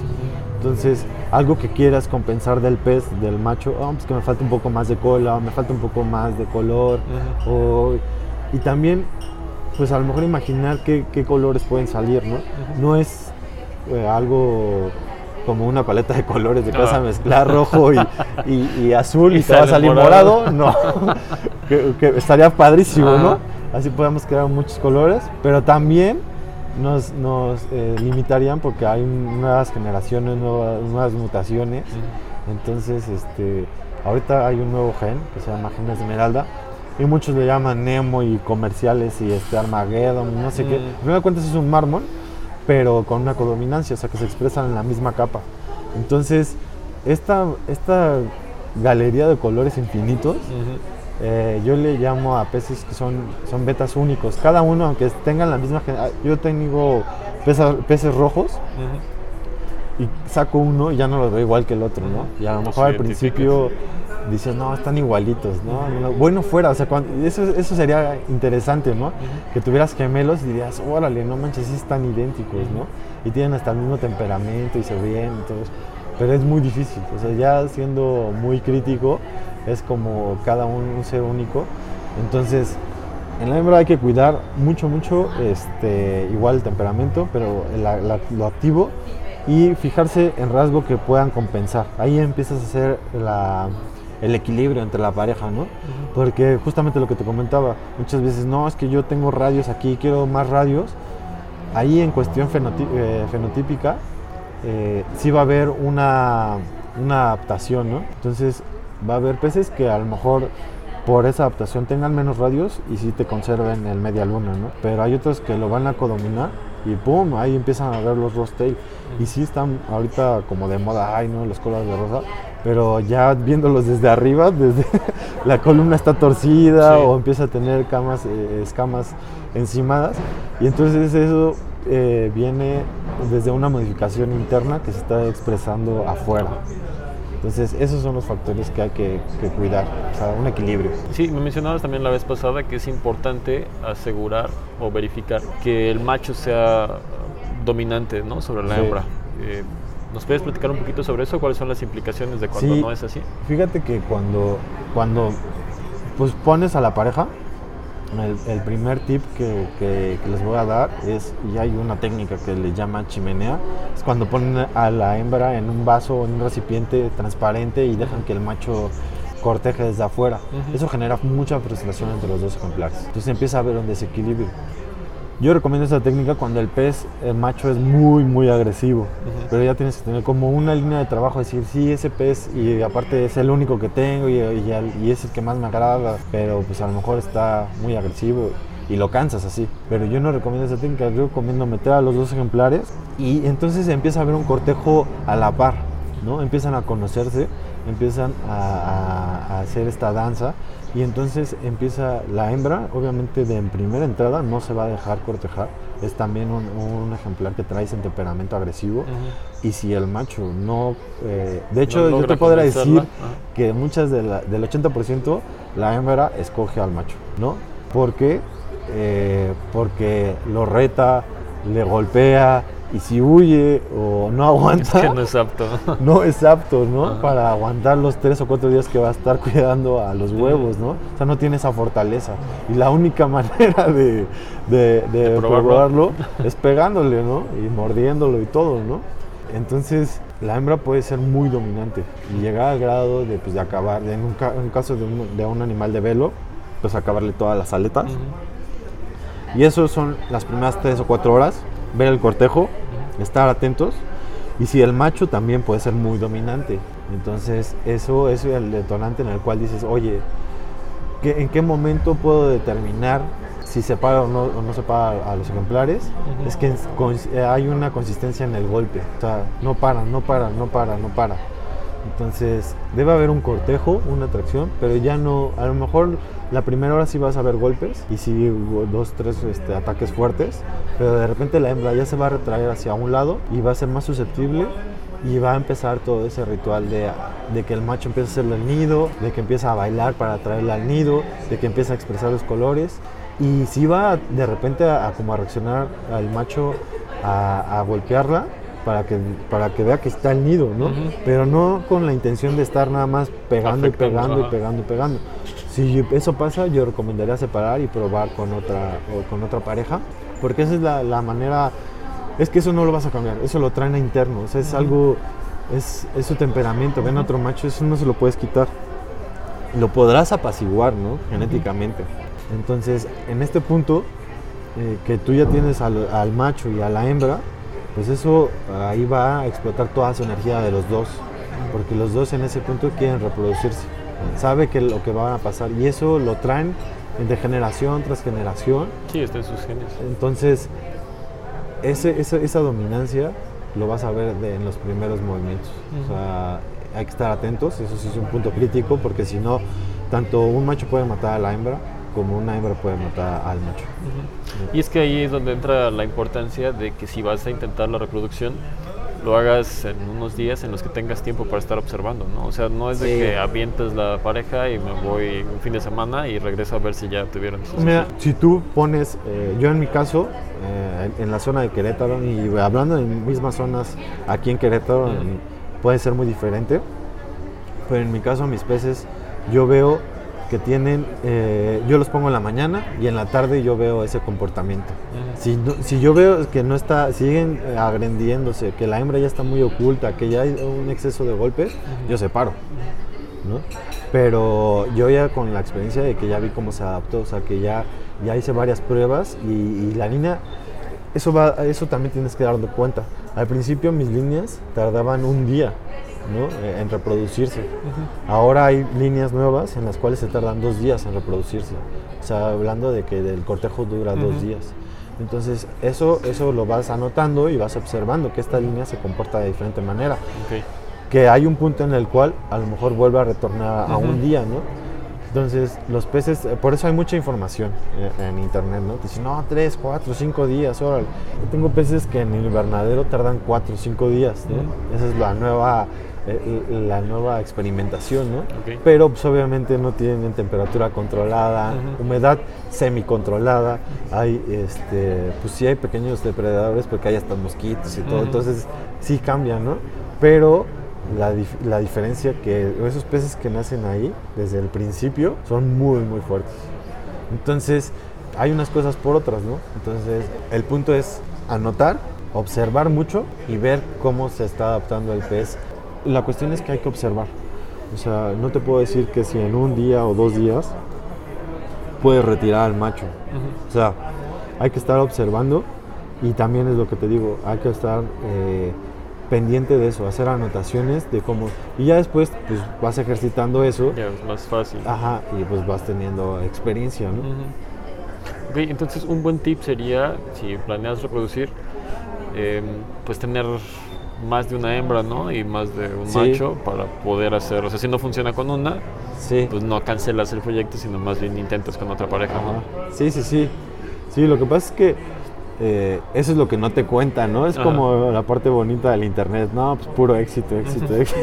Entonces, algo que quieras compensar del pez, del macho, oh, pues que me falta un poco más de cola, o me falta un poco más de color, o- y también, pues a lo mejor imaginar qué, qué colores pueden salir, ¿no? No es eh, algo como una paleta de colores de que vas a Ah. mezclar rojo y, y- y azul y, Y te va a salir morado. morado. No, que, que estaría padrísimo. ¿no? Así podemos crear muchos colores, pero también nos, nos eh, limitarían porque hay nuevas generaciones, nuevas, nuevas mutaciones. Entonces, este, ahorita hay un nuevo gen que se llama gen esmeralda y muchos le llaman Nemo y comerciales y este Armageddon, no sé qué. Mm. Final de cuentas es un mármol, pero con una codominancia, o sea que se expresan en la misma capa. Entonces, esta, esta galería de colores infinitos. Eh, yo le llamo a peces que son, son betas únicos. Cada uno, aunque tengan la misma... ah, Yo tengo pesa- peces rojos Ujú. y saco uno y ya no lo veo igual que el otro, ¿no? Y a lo mejor al principio dices, no, están igualitos, ¿no? No, Bueno fuera, o sea, cuando- eso, eso sería interesante, ¿no? Que tuvieras gemelos y dirías, órale, no manches, sí están idénticos, ¿no? Y tienen hasta el mismo temperamento y se ven y todo eso. Pero es muy difícil, o sea, ya siendo muy crítico, es como cada uno un ser único. Entonces, en la hembra hay que cuidar mucho, mucho, este, igual el temperamento, pero la- la- lo activo y fijarse en rasgos que puedan compensar. Ahí empiezas a hacer la- el equilibrio entre la pareja, ¿no? Porque justamente lo que te comentaba, muchas veces, no, es que yo tengo radios aquí, quiero más radios. Ahí en cuestión eh, fenotípica, eh, sí va a haber una, una adaptación, ¿no? Entonces va a haber peces que a lo mejor por esa adaptación tengan menos radios y sí te conserven el media luna, ¿no? Pero hay otros que lo van a codominar y ¡pum! Ahí empiezan a ver los rostel. Y sí están ahorita como de moda, ay, ¿no? Los colores de rosa. Pero ya viéndolos desde arriba, desde la columna está torcida Sí. o empieza a tener camas, eh, escamas encimadas. Y entonces eso eh, viene desde una modificación interna que se está expresando afuera. Entonces esos son los factores que hay que, que cuidar, o sea, un equilibrio. Sí, me mencionabas también la vez pasada que es importante asegurar o verificar que el macho sea dominante ¿no? sobre la Sí. hembra. Eh, ¿Nos puedes platicar un poquito sobre eso? ¿Cuáles son las implicaciones de cuando Sí. no es así? Fíjate que cuando, cuando pues pones a la pareja, el, el primer tip que, que- que les voy a dar es, y hay una técnica que le llama chimenea, es cuando ponen a la hembra en un vaso en un recipiente transparente y dejan que el macho corteje desde afuera. Ujú. Eso genera mucha frustración entre los dos ejemplares. Entonces empieza a haber un desequilibrio. Yo recomiendo esta técnica cuando el pez, el macho es muy, muy agresivo. Pero ya tienes que tener como una línea de trabajo, decir, sí, ese pez, y aparte es el único que tengo y, y y es el que más me agrada, pero pues a lo mejor está muy agresivo y lo cansas así. Pero yo no recomiendo esa técnica, yo recomiendo meter a los dos ejemplares y entonces empieza a haber un cortejo a la par, ¿no? Empiezan a conocerse, empiezan a, a- a hacer esta danza y entonces empieza la hembra, obviamente de en primera entrada no se va a dejar cortejar, es también un, un ejemplar que trae ese temperamento agresivo y si el macho no, eh, de hecho yo te podría decir que muchas de la- del 80% la hembra escoge al macho, ¿no? ¿Por qué? Eh, porque lo reta, le golpea y si huye o no aguanta, Es que no es apto. no es apto, ¿no? Ajá. Para aguantar los tres o cuatro días que va a estar cuidando a los huevos, ¿no? O sea, no tiene esa fortaleza. Y la única manera de, de- de De probarlo. probarlo es pegándole, ¿no? Y mordiéndolo y todo, ¿no? Entonces, la hembra puede ser muy dominante y llegar al grado de, pues, de acabar, en un, ca- en un caso de un, de un animal de velo, pues acabarle todas las aletas. Y eso son las primeras tres o cuatro horas, ver el cortejo, estar atentos. Y si el macho también puede ser muy dominante. Entonces eso es el detonante en el cual dices, oye, ¿qué- ¿en qué momento puedo determinar si se para o no, o no se para a los ejemplares? Es que hay una consistencia en el golpe. O sea, no para, no para, no para, no para. Entonces, debe haber un cortejo, una atracción, pero ya no, a lo mejor la primera hora sí vas a ver golpes y sí dos, tres este, ataques fuertes, pero de repente la hembra ya se va a retraer hacia un lado y va a ser más susceptible y va a empezar todo ese ritual de, de que el macho empieza a hacerle el nido, de que empieza a bailar para traerla al nido, de que empieza a expresar los colores y si va de repente a, a como a reaccionar al macho a, a golpearla para que, para que vea que está el nido, ¿no? Ujú. Pero no con la intención de estar nada más pegando y Afectando, pegando y ajá. pegando y pegando. Si eso pasa, yo recomendaría separar y probar con otra, o con otra pareja, porque esa es la, la manera Es que eso no lo vas a cambiar, eso lo traen a interno, o sea, es algo, es, es su temperamento, ven a otro macho, eso no se lo puedes quitar. Lo podrás apaciguar, ¿no? Genéticamente. Entonces, en este punto, eh, que tú ya tienes al, al macho y a la hembra, pues eso ahí va a explotar toda su energía de los dos, porque los dos en ese punto quieren reproducirse, sabe que lo que va a pasar. Y eso lo traen de generación tras generación, Sí, está en sus genes. entonces ese- esa, esa dominancia lo vas a ver de- en los primeros movimientos, o sea, hay que estar atentos, eso sí es un punto crítico, porque si no, tanto un macho puede matar a la hembra, como una hembra puede matar al macho. Y es que ahí es donde entra la importancia de que si vas a intentar la reproducción, lo hagas en unos días en los que tengas tiempo para estar observando, ¿no? O sea, no es de Sí. que avientes la pareja y me voy un fin de semana y regreso a ver si ya tuvieron sus Mira, si tú pones, eh, yo en mi caso, eh, en, la zona de Querétaro, y hablando en mismas zonas aquí en Querétaro, en- puede ser muy diferente, pero en mi caso mis peces, yo veo que tienen, eh, yo los pongo en la mañana y en la tarde yo veo ese comportamiento. Si, no- si yo veo que no está, siguen eh, agrandiéndose, que la hembra ya está muy oculta, que ya hay un exceso de golpes, yo separo. ¿no? Pero yo ya con la experiencia de que ya vi cómo se adaptó, o sea, que ya, ya hice varias pruebas y, y la línea, eso, va, eso también tienes que darte cuenta. Al principio mis líneas tardaban un día ¿no? Eh, en reproducirse. Ahora hay líneas nuevas en las cuales se tardan dos días en reproducirse. O sea, hablando de que el cortejo dura dos días. Entonces, eso, eso lo vas anotando y vas observando que esta línea se comporta de diferente manera Ok. que hay un punto en el cual a lo mejor vuelve a retornar a un día, ¿no? Entonces, los peces, eh, por eso hay mucha información eh, en internet, ¿no? Te dicen, no, tres, cuatro, cinco días, órale. Yo tengo peces que en el invernadero tardan cuatro o cinco días, ¿no? Esa es la nueva, la nueva experimentación, ¿no? Ok. Pero, pues, obviamente no tienen temperatura controlada, humedad semicontrolada, hay, este, pues sí hay pequeños depredadores porque hay hasta mosquitos y todo, Ujú. entonces sí cambian, ¿no? Pero la, dif- la diferencia que esos peces que nacen ahí desde el principio son muy muy fuertes. Entonces hay unas cosas por otras, ¿no? Entonces el punto es anotar, observar mucho y ver cómo se está adaptando el pez. La cuestión es que hay que observar. O sea, no te puedo decir que si en un día o dos días puedes retirar al macho. O sea, hay que estar observando y también es lo que te digo, hay que estar eh, pendiente de eso, hacer anotaciones de cómo... Y ya después pues vas ejercitando eso, Ya es más fácil. ajá, y pues vas teniendo experiencia, ¿no? Entonces un buen tip sería, si planeas reproducir, em, pues tener más de una hembra, ¿no? Y más de un Sí. macho para poder hacer, o sea, si no funciona con una, Sí. pues no cancelas el proyecto, sino más bien intentas con otra pareja. Sí, sí, sí. Sí, lo que pasa es que eh, eso es lo que no te cuentan, ¿no? Es Ajá. como la parte bonita del internet, no, pues puro éxito, éxito, éxito.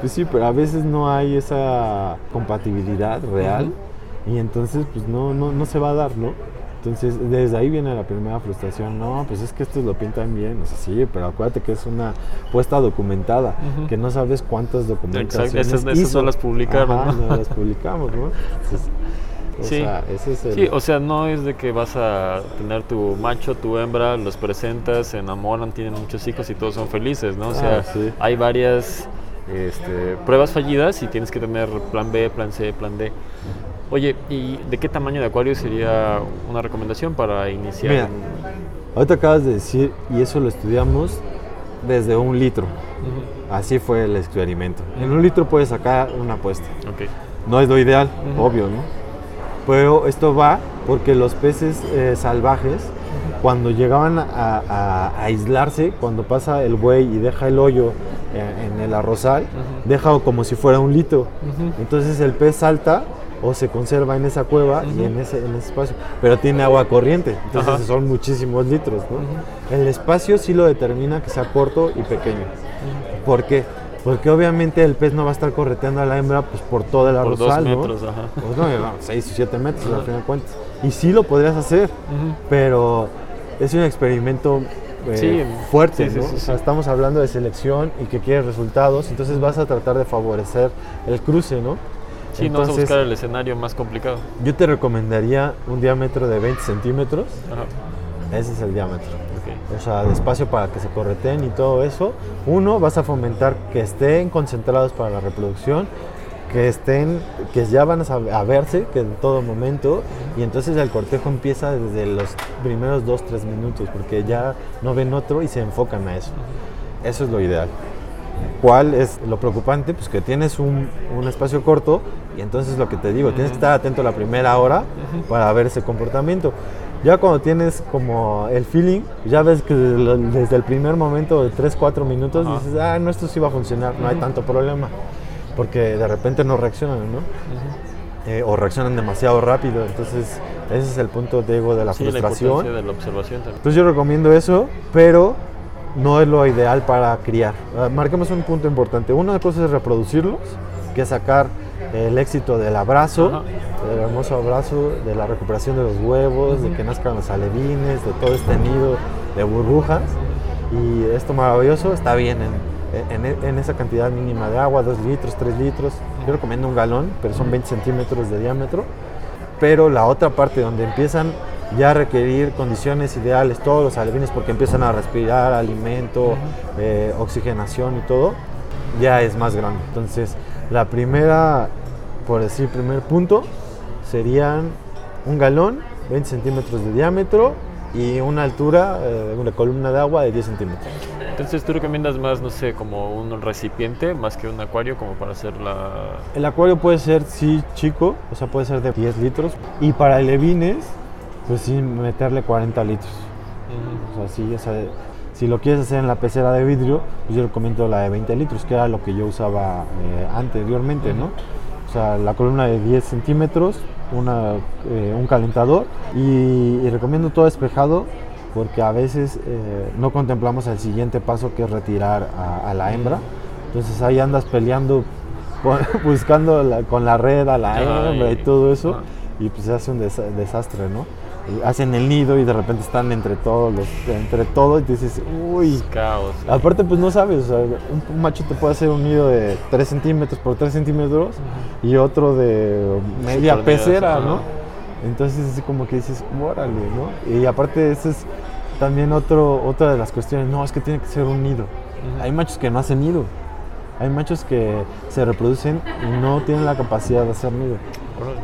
Pues sí, pero a veces no hay esa compatibilidad real y entonces pues no, no, no se va a dar, ¿no? Entonces desde ahí viene la primera frustración, no, pues es que estos lo pintan bien, o sea, sí, pero acuérdate que es una puesta documentada, que no sabes cuántas documentaciones esas- esas no hizo. las publicaron, Ajá, ¿no? no las publicamos, ¿no? Entonces, o Sí. sea, ese es el... Sí, o sea, no es de que vas a tener tu macho, tu hembra, los presentas, se enamoran, tienen muchos hijos y todos son felices, ¿no? O sea, Ah, sí. hay varias este, pruebas fallidas y tienes que tener plan B, plan C, plan D. Oye, ¿y de qué tamaño de acuario sería una recomendación para iniciar? Mira, Ahorita acabas de decir, y eso lo estudiamos desde un litro. Ujú, Así fue el experimento. En un litro puedes sacar una apuesta. Ok. No es lo ideal, Ujú. obvio, ¿no? Pero esto va porque los peces eh, salvajes, cuando llegaban a, a- a aislarse, cuando pasa el buey y deja el hoyo eh, en el arrozal, deja como si fuera un litro. Entonces el pez salta o se conserva en esa cueva y en ese, en ese espacio, pero tiene agua corriente, entonces Ajá. son muchísimos litros. ¿no? El espacio sí lo determina que sea corto y pequeño. ¿Por qué? Porque obviamente el pez no va a estar correteando a la hembra pues, por todo el Por dos arrozal, ¿no? metros, ajá. Pues no, 6 o 7 metros al final de cuentas. Y sí lo podrías hacer, pero es un experimento eh, Sí, fuerte, sí, ¿no? sí, O sea, estamos hablando de selección y que quieres resultados, entonces vas a tratar de favorecer el cruce, ¿no? Sí, no vas a Entonces, buscar el escenario más complicado. Yo te recomendaría un diámetro de 20 centímetros, Ajá. ese es el diámetro. Ok. o sea, de espacio para que se correteen y todo eso. Uno, vas a fomentar que estén concentrados para la reproducción, que estén, que ya van a, verse, que en todo momento, y entonces el cortejo empieza desde los primeros dos, tres minutos, porque ya no ven otro y se enfocan a eso. Eso es lo ideal. ¿Cuál es lo preocupante? Pues que tienes un, un espacio corto y entonces lo que te digo, tienes que estar atento la primera hora para ver ese comportamiento. Ya cuando tienes como el feeling, ya ves que desde, el primer momento de 3, 4 minutos dices, ah, no, esto sí va a funcionar, no hay tanto problema. Porque de repente no reaccionan, ¿no? Eh, o reaccionan demasiado rápido. Entonces, ese es el punto, Diego, de la Sí, la frustración. importancia de la observación también. Entonces yo recomiendo eso, pero no es lo ideal para criar. Ah, Marquemos un punto importante. Una cosa es reproducirlos, que es sacar el éxito del abrazo, Ajá. del hermoso abrazo, de la recuperación de los huevos, de que nazcan los alevines, de todo este nido de burbujas. Y esto maravilloso está bien en, en- en esa cantidad mínima de agua, 2 litros, 3 litros. Yo recomiendo un galón, pero son 20 centímetros de diámetro pero la otra parte donde empiezan ya a requerir condiciones ideales, todos los alevines, porque empiezan a respirar alimento, eh, oxigenación y todo, ya es más grande. Entonces, la primera, por decir, primer punto, serían un galón, 20 centímetros de diámetro y una altura, eh, una columna de agua de 10 centímetros. Entonces tú recomiendas más, no sé, como un recipiente más que un acuario como para hacer la... El acuario puede ser, sí, chico, o sea, puede ser de 10 litros. Y para alevines, pues sí, meterle 40 litros. O sea, sí, o sea, si lo quieres hacer en la pecera de vidrio, pues yo recomiendo la de 20 litros, que era lo que yo usaba eh, anteriormente, ¿no? Sea, la columna de 10 centímetros, una, eh, un calentador y, y recomiendo todo despejado porque a veces eh, no contemplamos el siguiente paso que es retirar a, a la hembra. Entonces ahí andas peleando, buscando la- con la red a la hembra y todo eso Ajá. y pues se hace un desa- desastre, ¿no? Y hacen el nido y de repente están entre todos los, entre todo y te dices, uy. Caos. sí. Aparte pues no sabes, o sea, un, macho te puede hacer un nido de 3 centímetros por 3 centímetros y otro de media Super pecera, nidos, ¿no? Entonces así como que dices, órale, ¿no? Y aparte ese es también otro, otra de las cuestiones, no, es que tiene que ser un nido. Hay machos que no hacen nido. Hay machos que se reproducen y no tienen la capacidad de hacer nido.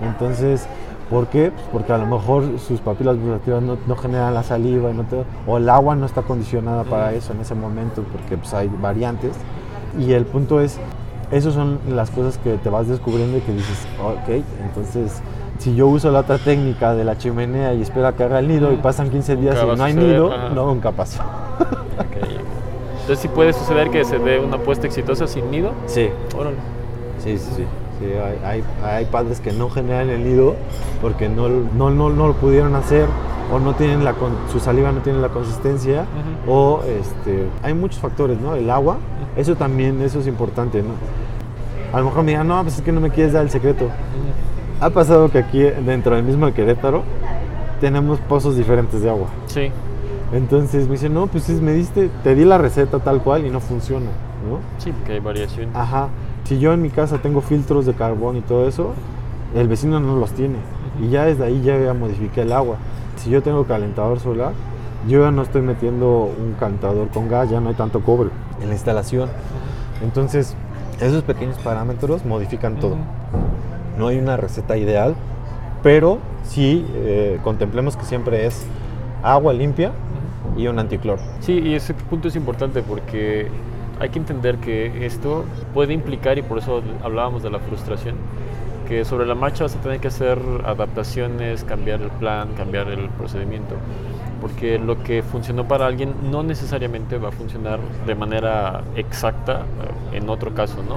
Entonces, ¿por qué? Pues porque a lo mejor sus papilas gustativas no, no generan la saliva y no te- o el agua no está condicionada para eso en ese momento porque pues, hay variantes. Y el punto es, esas son las cosas que te vas descubriendo y que dices, ok, entonces si yo uso la otra técnica de la chimenea y espero a que haga el nido y pasan 15 días Nunca y no hay suceder, nido, ajá. no, nunca pasó. Ok. Entonces sí puede suceder que se dé una puesta exitosa sin nido. Sí, Órale. Sí, sí, sí. Sí, hay, hay, hay padres que no generan el nido porque no, no, no, no lo pudieron hacer o no tienen la con- su saliva no tiene la consistencia o este, hay muchos factores, ¿no? El agua, eso también, eso es importante, ¿no? A lo mejor me digan, no, pues es que no me quieres dar el secreto. Ha pasado que aquí dentro del mismo Querétaro tenemos pozos diferentes de agua. Sí. Entonces me dicen, no, pues me diste, te di la receta tal cual y no funciona, ¿no? Sí, porque hay variación. Ajá. Si yo en mi casa tengo filtros de carbón y todo eso, el vecino no los tiene. Y ya desde ahí ya, modifiqué el agua. Si yo tengo calentador solar, yo ya no estoy metiendo un calentador con gas, ya no hay tanto cobre en la instalación. Entonces, esos pequeños parámetros modifican todo. No hay una receta ideal, pero sí eh, contemplemos que siempre es agua limpia y un anticloro. Sí, y ese punto es importante porque hay que entender que esto puede implicar, y por eso hablábamos de la frustración, que sobre la marcha vas a tener que hacer adaptaciones, cambiar el plan, cambiar el procedimiento. Porque lo que funcionó para alguien no necesariamente va a funcionar de manera exacta eh, en otro caso, ¿no?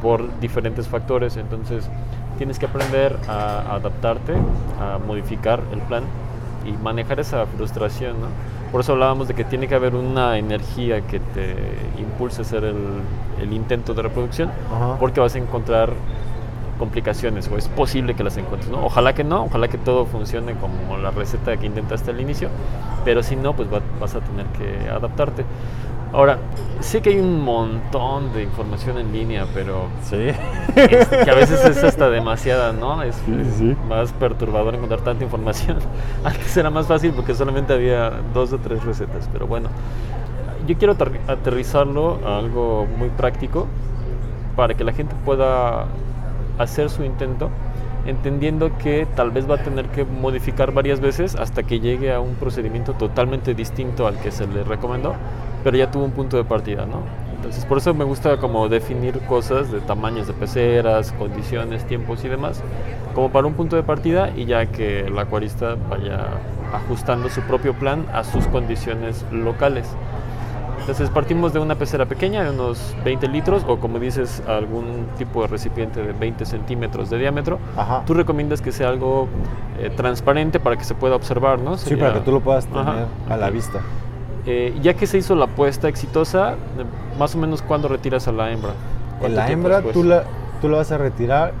Por diferentes factores. Entonces, tienes que aprender a adaptarte, a modificar el plan y manejar esa frustración, ¿no? Por eso hablábamos de que tiene que haber una energía que te impulse a hacer el, el intento de reproducción, Ajá. porque vas a encontrar complicaciones o es posible que las encuentres, ¿no? Ojalá que no, ojalá que todo funcione como la receta que intentaste al inicio, pero si no, pues va- vas a tener que adaptarte. Ahora, sé que hay un montón de información en línea, pero Sí. es- que a veces es hasta demasiada, ¿no? Es Sí, sí. más perturbador encontrar tanta información. Antes era más fácil porque solamente había dos o tres recetas, pero bueno. Yo quiero aterri- aterrizarlo a algo muy práctico para que la gente pueda hacer su intento, entendiendo que tal vez va a tener que modificar varias veces hasta que llegue a un procedimiento totalmente distinto al que se le recomendó, pero ya tuvo un punto de partida, ¿no? Entonces, por eso me gusta como definir cosas de tamaños de peceras, condiciones, tiempos y demás, como para un punto de partida y ya que el acuarista vaya ajustando su propio plan a sus condiciones locales. Entonces partimos de una pecera pequeña de unos 20 litros o como dices algún tipo de recipiente de 20 centímetros de diámetro. Ajá. Tú recomiendas que sea algo eh, transparente para que se pueda observar, ¿no? Sí, para que tú lo puedas tener Ajá, a la vista. Eh, ya que se hizo la apuesta exitosa, más o menos cuándo retiras a la hembra. En ¿Cuánto la hembra después? tú la, tú la vas a retirar.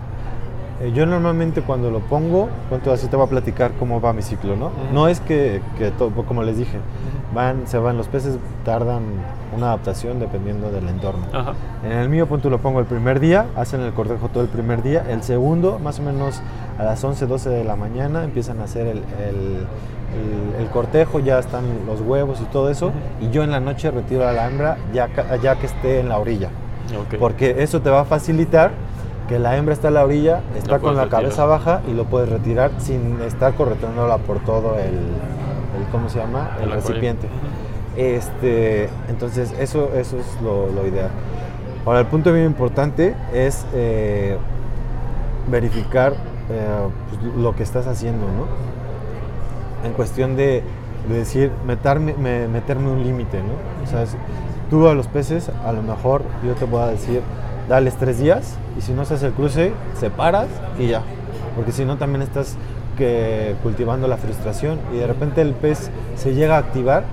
Eh, yo normalmente cuando lo pongo, cuánto así te voy a platicar cómo va mi ciclo, ¿no? Ujú. No es que, que to- como les dije, van, se van, los peces tardan una adaptación dependiendo del entorno. Ajá. En el mío, punto, lo pongo el primer día, hacen el cortejo todo el primer día. El segundo, más o menos a las 11, 12 de la mañana, empiezan a hacer el, el- el- el cortejo, ya están los huevos y todo eso. Y yo en la noche retiro a la hembra ya, ya que esté en la orilla. Porque eso te va a facilitar que la hembra está a la orilla, está con la retirar. cabeza baja y lo puedes retirar sin estar correteándola por todo el, el- ¿cómo se llama? El, recipiente. Este, entonces eso, eso es lo, lo ideal. Ahora el punto bien importante es eh, verificar eh, pues, lo que estás haciendo, ¿no? En cuestión de, de decir, meterme, me- meterme un límite, ¿no? O sea, es- tú a los peces, a lo mejor yo te voy a decir, dales tres días y si no haces el cruce, separas y ya. Porque si no también estás que, cultivando la frustración y de repente el pez se llega a activar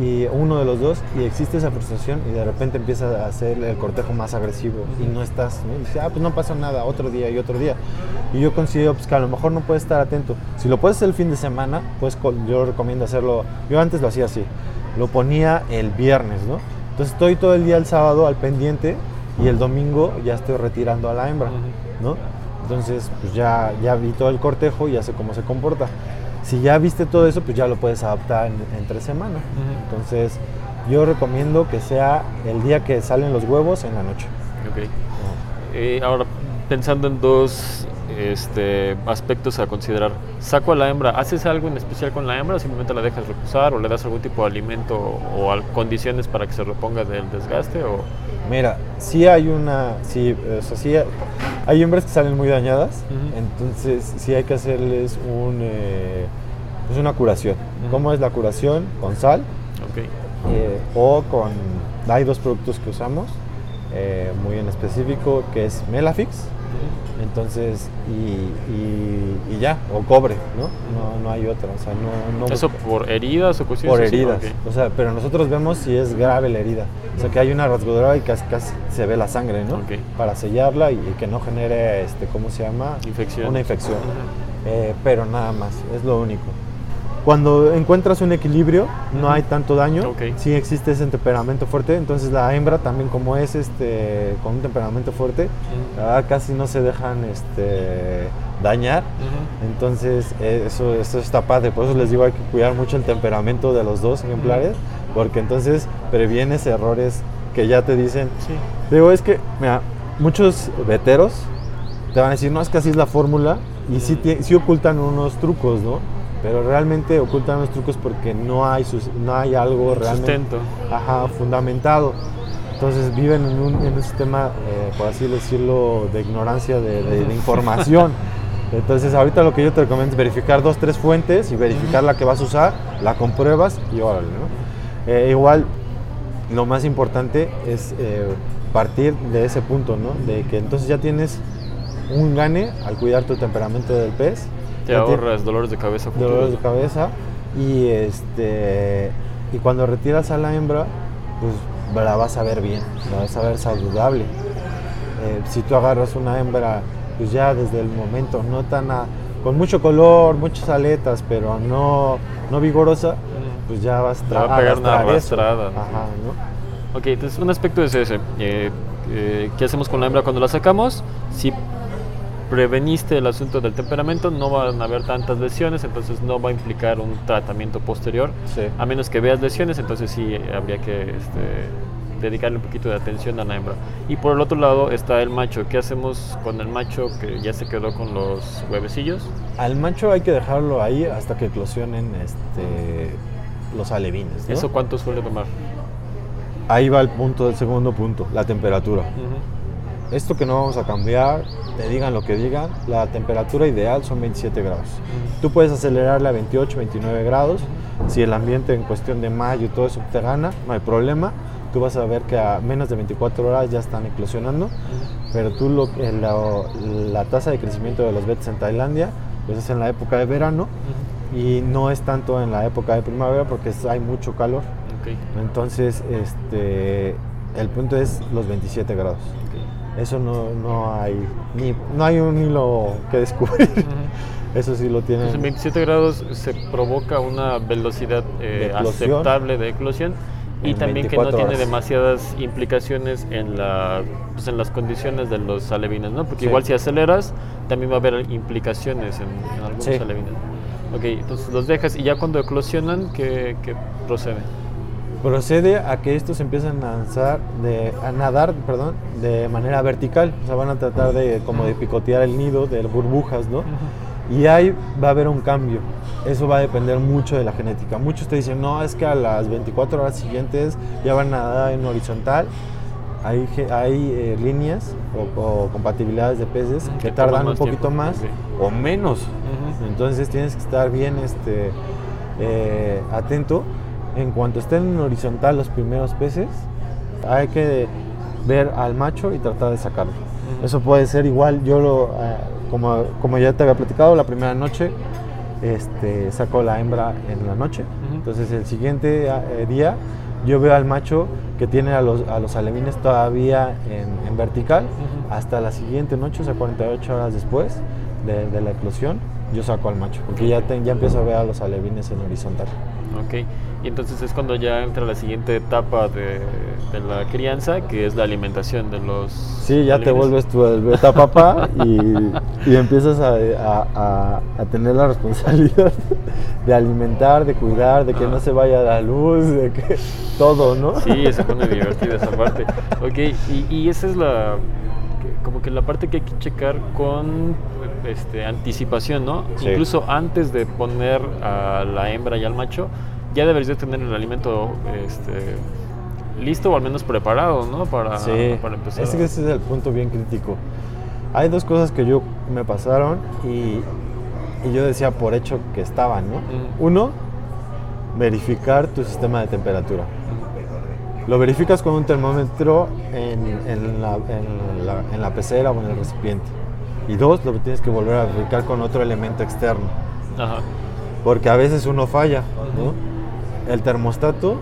y uno de los dos y existe esa frustración y de repente empieza a hacer el cortejo más agresivo y no estás, ¿no? Y dice, ah, pues no pasa nada, otro día y otro día. Y yo considero pues, que a lo mejor no puedes estar atento. Si lo puedes hacer el fin de semana, pues yo recomiendo hacerlo, yo antes lo hacía así, lo ponía el viernes, ¿no? Entonces estoy todo el día el sábado al pendiente y el domingo ya estoy retirando a la hembra, ¿no? Entonces pues ya, ya vi todo el cortejo y ya sé cómo se comporta. Si ya viste todo eso, pues ya lo puedes adaptar en, entre semana. Ujú. Entonces, yo recomiendo que sea el día que salen los huevos en la noche. Ok. Eh, ahora, pensando en dos este, aspectos a considerar, saco a la hembra, ¿haces algo en especial con la hembra o simplemente la dejas reposar o le das algún tipo de alimento o, condiciones para que se reponga del desgaste? O... Mira, sí hay una, sí, o sea, sí hay, hay hembras que salen muy dañadas, entonces sí hay que hacerles un, eh, pues una curación. ¿Cómo es la curación? Con sal Ok. eh, o con, hay dos productos que usamos, eh, muy en específico, que es Melafix, entonces, y, y- y ya, o cobre, ¿no? No, no hay otra, o sea, no... no ¿Eso por heridas o cuestiones por heridas. O sea, pero nosotros vemos si es grave la herida. O sea, que hay una rasgadura y casi, casi se ve la sangre, ¿no? Para sellarla y, que no genere, este, ¿cómo se llama? Infección. Una infección. Eh, pero nada más, es lo único. Cuando encuentras un equilibrio, no hay tanto daño. Ok. Sí existe ese temperamento fuerte. Entonces la hembra también como es este con un temperamento fuerte, verdad, casi no se dejan este, dañar. Entonces, eh, eso, eso está padre. Por eso les digo, hay que cuidar mucho el temperamento de los dos ejemplares, porque entonces previenes errores que ya te dicen. Sí. Digo, es que, mira, muchos veteros te van a decir, no, es que así es la fórmula, y sí, sí ocultan unos trucos, ¿no? Pero realmente ocultan los trucos porque no hay, sus- no hay algo realmente Sustento. ajá, fundamentado. Entonces viven en un, en un sistema, eh, por así decirlo, de ignorancia de, de- de información. Entonces ahorita lo que yo te recomiendo es verificar dos, tres fuentes y verificar la que vas a usar, la compruebas y órale, ¿no? Eh, igual, lo más importante es eh, partir de ese punto, ¿no? De que entonces ya tienes un gane al cuidar tu temperamento del pez. Te ahorras dolores de cabeza futuros. dolores de cabeza y este y cuando retiras a la hembra pues la vas a ver bien la vas a ver saludable Eh, si tú agarras una hembra pues ya desde el momento no tan a- con mucho color muchas aletas pero no no vigorosa Ujú. pues ya vas Le va a pegar una arrastrada, ¿no? Ajá, ¿no? Ok, entonces un aspecto es ese. eh, eh, ¿Qué hacemos con la hembra cuando la sacamos? Si preveniste el asunto del temperamento, no van a haber tantas lesiones, entonces no va a implicar un tratamiento posterior. Sí. A menos que veas lesiones, entonces sí habría que este, dedicarle un poquito de atención a la hembra. Y por el otro lado está el macho. ¿Qué hacemos con el macho que ya se quedó con los huevecillos? Al macho hay que dejarlo ahí hasta que eclosionen este, los alevines. ¿no? ¿Eso cuánto suele tomar? Ahí va el punto, el segundo punto, la temperatura. Esto que no vamos a cambiar, te digan lo que digan, la temperatura ideal son 27 grados. Tú puedes acelerarle a 28, 29 grados. Si el ambiente en cuestión de mayo y todo te gana, no hay problema. Tú vas a ver que a menos de 24 horas ya están eclosionando. Pero tú lo, la, la tasa de crecimiento de los betes en Tailandia pues es en la época de verano y no es tanto en la época de primavera porque es- hay mucho calor. Entonces, este, el punto es los 27 grados. Eso no, no hay ni no hay un hilo que descubrir. Eso sí lo tienen. Entonces en 27 grados se provoca una velocidad eh, De aceptable de eclosión y también que no 24 tiene demasiadas implicaciones en, la, pues, en las condiciones de los alevines, ¿no? Porque Sí. igual si aceleras también va a haber implicaciones en, en algunos Sí. alevines. Ok, entonces los dejas y ya cuando eclosionan, ¿qué, qué procede? Procede a que estos empiezan a lanzar de a nadar, perdón, de manera vertical. O sea, van a tratar de como de picotear el nido de burbujas, ¿no? Y ahí va a haber un cambio. Eso va a depender mucho de la genética. Muchos te dicen, no, es que a las 24 horas siguientes ya van a nadar en horizontal. Hay, hay eh, líneas o, o compatibilidades de peces que tardan un poquito tiempo, más o menos. Entonces tienes que estar bien este, eh, atento. En cuanto estén en horizontal los primeros peces, hay que ver al macho y tratar de sacarlo. Eso puede ser igual, yo lo, eh, como, como ya te había platicado, la primera noche este, saco la hembra en la noche. Entonces el siguiente eh, día yo veo al macho que tiene a los, a los alevines todavía en, en vertical. Hasta la siguiente noche, o sea, 48 horas después de, de la eclosión, yo saco al macho, porque ya, te- ya empiezo a ver a los alevines en horizontal. Ok, y entonces es cuando ya entra la siguiente etapa de, de la crianza, que es la alimentación de los... Sí, ya te alevines. vuelves el beta papá y, y empiezas a, a- a- a tener la responsabilidad de alimentar, de cuidar, de que Ah. no se vaya la luz, de que todo, ¿no? Sí, se pone divertida esa parte. Ok, y, y esa es la... como que la parte que hay que checar con este, anticipación, ¿no? Sí. Incluso antes de poner a la hembra y al macho, ya deberías de tener el alimento este, listo o al menos preparado, ¿no? Para, Sí, para empezar. es que ese es el punto bien crítico. Hay dos cosas que yo me pasaron y, y yo decía por hecho que estaban, ¿no? Uno, verificar tu sistema de temperatura. Lo verificas con un termómetro en, en la, en la- en la pecera o en el recipiente. Y dos, lo tienes que volver a verificar con otro elemento externo. Ajá. Porque a veces uno falla, ¿no? El termostato,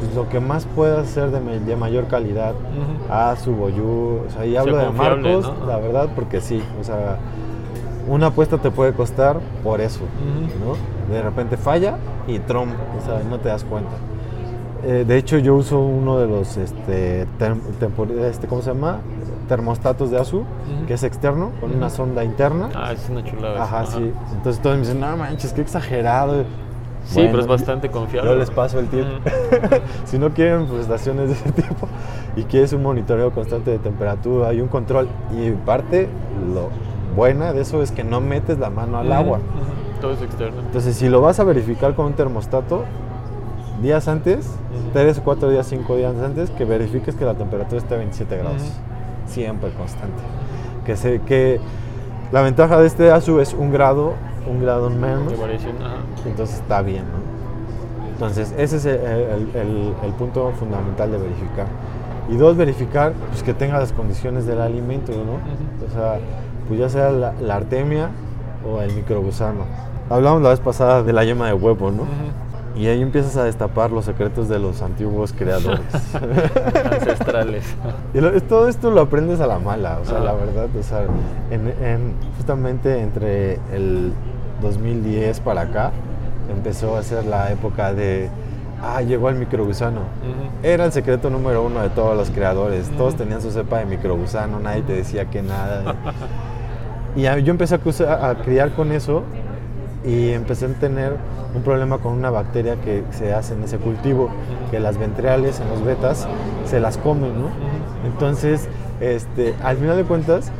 pues lo que más puede hacer de, de mayor calidad, Ujú. a su boyú, o sea, y hablo de Marcos, ¿no? la verdad, porque sí, o sea, una apuesta te puede costar por eso. De repente falla y trom, o sea, no te das cuenta. Eh, de hecho, yo uso uno de los, este, tempor- este, ¿cómo se llama? Termostatos de ASU, Ujú. que es externo, con una sonda interna. Ah, es una chulada. Ajá, sí. Entonces todos me dicen, no manches, qué exagerado. Sí, pero es bastante confiable. Yo les paso el tip. Ujú. si no quieren prestaciones de ese tipo y quieres un monitoreo constante de temperatura y un control, y parte, lo buena de eso es que no metes la mano al agua. Todo es externo. Entonces, si lo vas a verificar con un termostato, días antes, tres o cuatro días, cinco días antes, que verifiques que la temperatura esté a 27 grados. Siempre constante. Que, se, que la ventaja de este ASU es un grado, un grado menos. Entonces está bien, ¿no? Entonces ese es el, el- el- el punto fundamental de verificar. Y dos, verificar pues, que tenga las condiciones del alimento, ¿no? O sea, pues ya sea la, la artemia o el microgusano. Hablamos la vez pasada de la yema de huevo, ¿no? Y ahí empiezas a destapar los secretos de los antiguos creadores. Ancestrales. Y lo- todo esto lo aprendes a la mala, o sea, la verdad, o sea, en, en- justamente entre el 2010 para acá empezó a ser la época de ah, llegó el microgusano. Era el secreto número uno de todos los creadores. Todos tenían su cepa de microgusano, nadie te decía que nada. y a- yo empecé a, a criar con eso y empecé a tener un problema con una bacteria que se hace en ese cultivo, que las ventrales en los betas se las comen, ¿no? Entonces, este, al final de cuentas,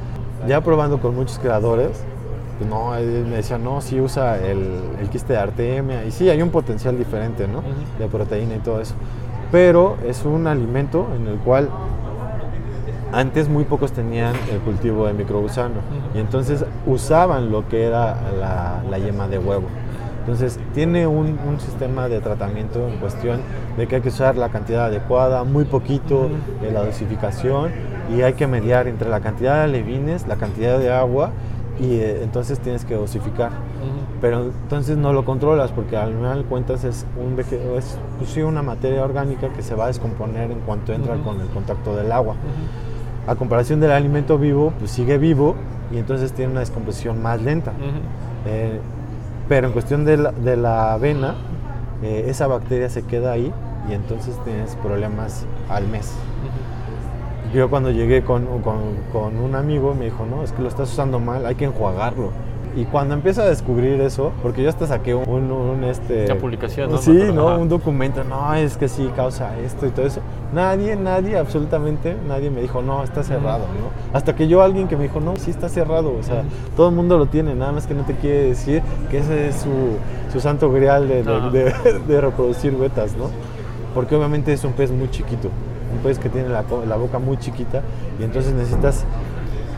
ya probando con muchos creadores, pues no, me decía, no, sí usa el, el quiste de artemia, y sí, hay un potencial diferente, ¿no? De proteína y todo eso. Pero es un alimento en el cual antes muy pocos tenían el cultivo de microgusano y entonces usaban lo que era la, la yema de huevo. Entonces tiene un, un sistema de tratamiento en cuestión de que hay que usar la cantidad adecuada, muy poquito de la dosificación y hay que mediar entre la cantidad de alevines, la cantidad de agua y eh, entonces tienes que dosificar. Pero entonces no lo controlas porque al final cuentas es, un, es pues sí, una materia orgánica que se va a descomponer en cuanto entra con el contacto del agua. A comparación del alimento vivo, pues sigue vivo y entonces tiene una descomposición más lenta. Eh, pero en cuestión de la, de la avena, eh, esa bacteria se queda ahí y entonces tienes problemas al mes. Yo cuando llegué con, con- con un amigo me dijo, no, es que lo estás usando mal, hay que enjuagarlo. Y cuando empiezo a descubrir eso, porque yo hasta saqué un, un, este... Una publicación, ¿no? Sí, ¿no? ajá. Un documento, no, es que sí, causa esto y todo eso. Nadie, nadie, absolutamente nadie me dijo, no, está cerrado, ¿no? Hasta que yo alguien que me dijo, no, sí está cerrado, o sea, todo el mundo lo tiene, nada más que no te quiere decir que ese es su, su santo grial de, de- Ajá. de- de reproducir betas, ¿no? Porque obviamente es un pez muy chiquito, un pez que tiene la, la boca muy chiquita y entonces necesitas,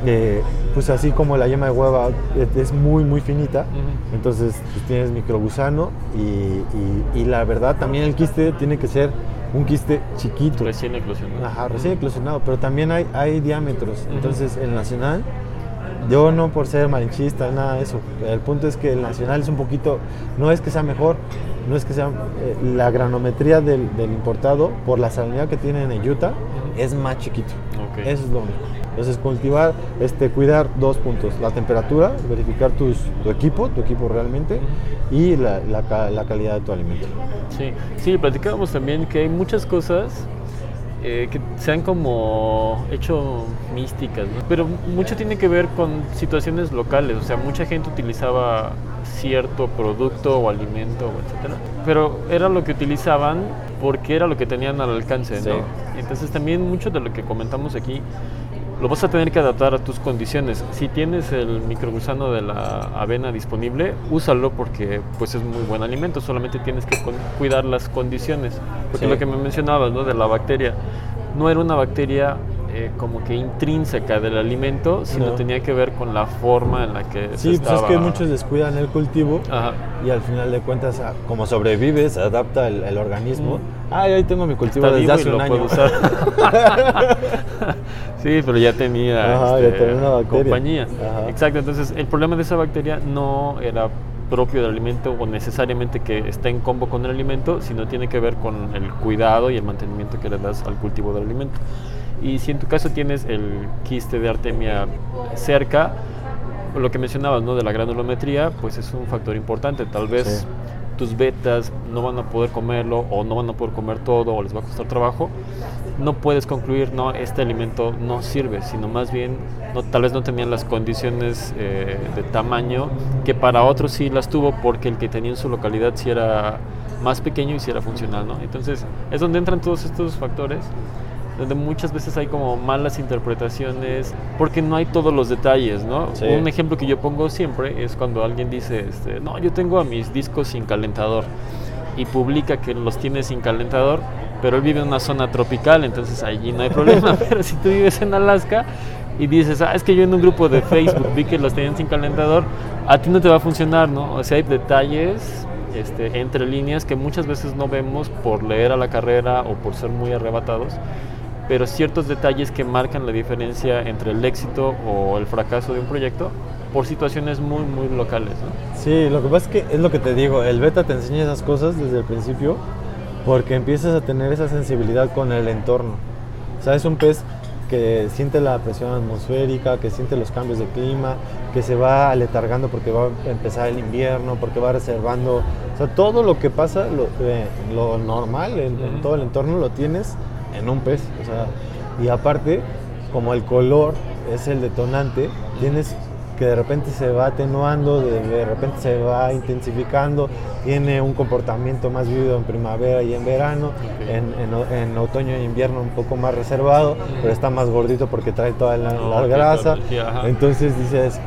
eh, pues así como la yema de hueva es- muy, muy finita, entonces pues, tienes microgusano y, y- y la verdad también el quiste tiene que ser un quiste chiquito. Recién eclosionado. Ajá, recién eclosionado, pero también hay, hay diámetros. Entonces, el nacional, yo no por ser malinchista, nada de eso. El punto es que el nacional es un poquito, no es que sea mejor, no es que sea eh, la granometría del, del importado, por la salinidad que tiene en Utah, es más chiquito. Eso es lo único. Entonces, cultivar, este, cuidar dos puntos: la temperatura, verificar tus, tu equipo, tu equipo realmente, y la, la la calidad de tu alimento. Sí, sí, platicábamos también que hay muchas cosas eh, que se han como hecho místicas, ¿no? pero mucho tiene que ver con situaciones locales, o sea, mucha gente utilizaba cierto producto o alimento, etcétera, pero era lo que utilizaban porque era lo que tenían al alcance, Sí. ¿no? Entonces también mucho de lo que comentamos aquí lo vas a tener que adaptar a tus condiciones. Si tienes el microgusano de la avena disponible, úsalo porque pues es muy buen alimento, solamente tienes que cuidar las condiciones. Porque Sí. lo que me mencionabas, ¿no? De la bacteria, no era una bacteria eh, como que intrínseca del alimento, sino No. tenía que ver con la forma en la que se Sí, pues es estaba- que muchos descuidan el cultivo Ajá. y al final de cuentas, ah, como sobrevives, se adapta el, el organismo. Mm. Ay, ahí tengo mi cultivo Está desde hace un año. usar. sí, pero ya tenía, Ajá, ya este, tenía una bacteria. compañía. Ajá. Exacto, entonces el problema de esa bacteria no era propio del alimento o necesariamente que esté en combo con el alimento, sino tiene que ver con el cuidado y el mantenimiento que le das al cultivo del alimento. Y si en tu caso tienes el quiste de artemia cerca, lo que mencionabas, ¿no? De la granulometría, pues es un factor importante. Tal vez Sí. tus betas no van a poder comerlo o no van a poder comer todo o les va a costar trabajo. No puedes concluir, no, este alimento no sirve, sino más bien, no, tal vez no tenían las condiciones eh, de tamaño que para otros sí las tuvo porque el que tenía en su localidad sí era más pequeño y sí era funcional, ¿no? Entonces es donde entran todos estos factores donde muchas veces hay como malas interpretaciones porque no hay todos los detalles, ¿no? Sí. Un ejemplo que yo pongo siempre es cuando alguien dice, este, no, yo tengo a mis discos sin calentador y publica que los tiene sin calentador, pero él vive en una zona tropical, entonces allí no hay problema, pero si tú vives en Alaska y dices, ah, es que yo en un grupo de Facebook vi que los tenían sin calentador, a ti no te va a funcionar, ¿no? O sea, hay detalles este, entre líneas que muchas veces no vemos por leer a la carrera o por ser muy arrebatados, pero ciertos detalles que marcan la diferencia entre el éxito o el fracaso de un proyecto por situaciones muy, muy locales. ¿no? Sí, lo que pasa es que es lo que te digo, el beta te enseña esas cosas desde el principio porque empiezas a tener esa sensibilidad con el entorno. O sea, es un pez que siente la presión atmosférica, que siente los cambios de clima, que se va aletargando porque va a empezar el invierno, porque va reservando. O sea, todo lo que pasa, lo, eh, lo normal en, en Ujú. todo el entorno lo tienes en un pez. O sea, y aparte, como el color es el detonante, tienes que de repente se va atenuando, de, de repente se va intensificando, tiene un comportamiento más vivido en primavera y en verano, Ok. en, en en otoño e invierno un poco más reservado, pero está más gordito porque trae toda la, No, la ok, grasa. la energía. Entonces dices,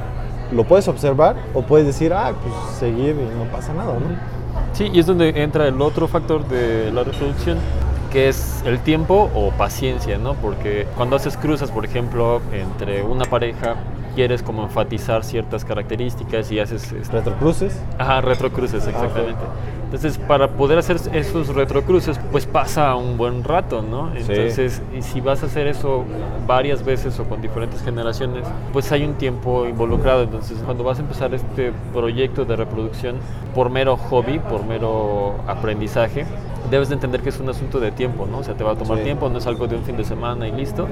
lo puedes observar o puedes decir, ah, pues seguir y no pasa nada, ¿no? Sí, y es donde entra el otro factor de la reproducción, que es el tiempo o paciencia, ¿no? Porque cuando haces cruzas, por ejemplo, entre una pareja, quieres como enfatizar ciertas características y haces... Retrocruces. Ajá, retrocruces, exactamente. Entonces, para poder hacer esos retrocruces, pues pasa un buen rato, ¿no? Entonces, y si vas a hacer eso varias veces o con diferentes generaciones, pues hay un tiempo involucrado. Entonces, cuando vas a empezar este proyecto de reproducción por mero hobby, por mero aprendizaje, debes de entender que es un asunto de tiempo, ¿no? O sea, te va a tomar Sí. tiempo, no es algo de un fin de semana y listo,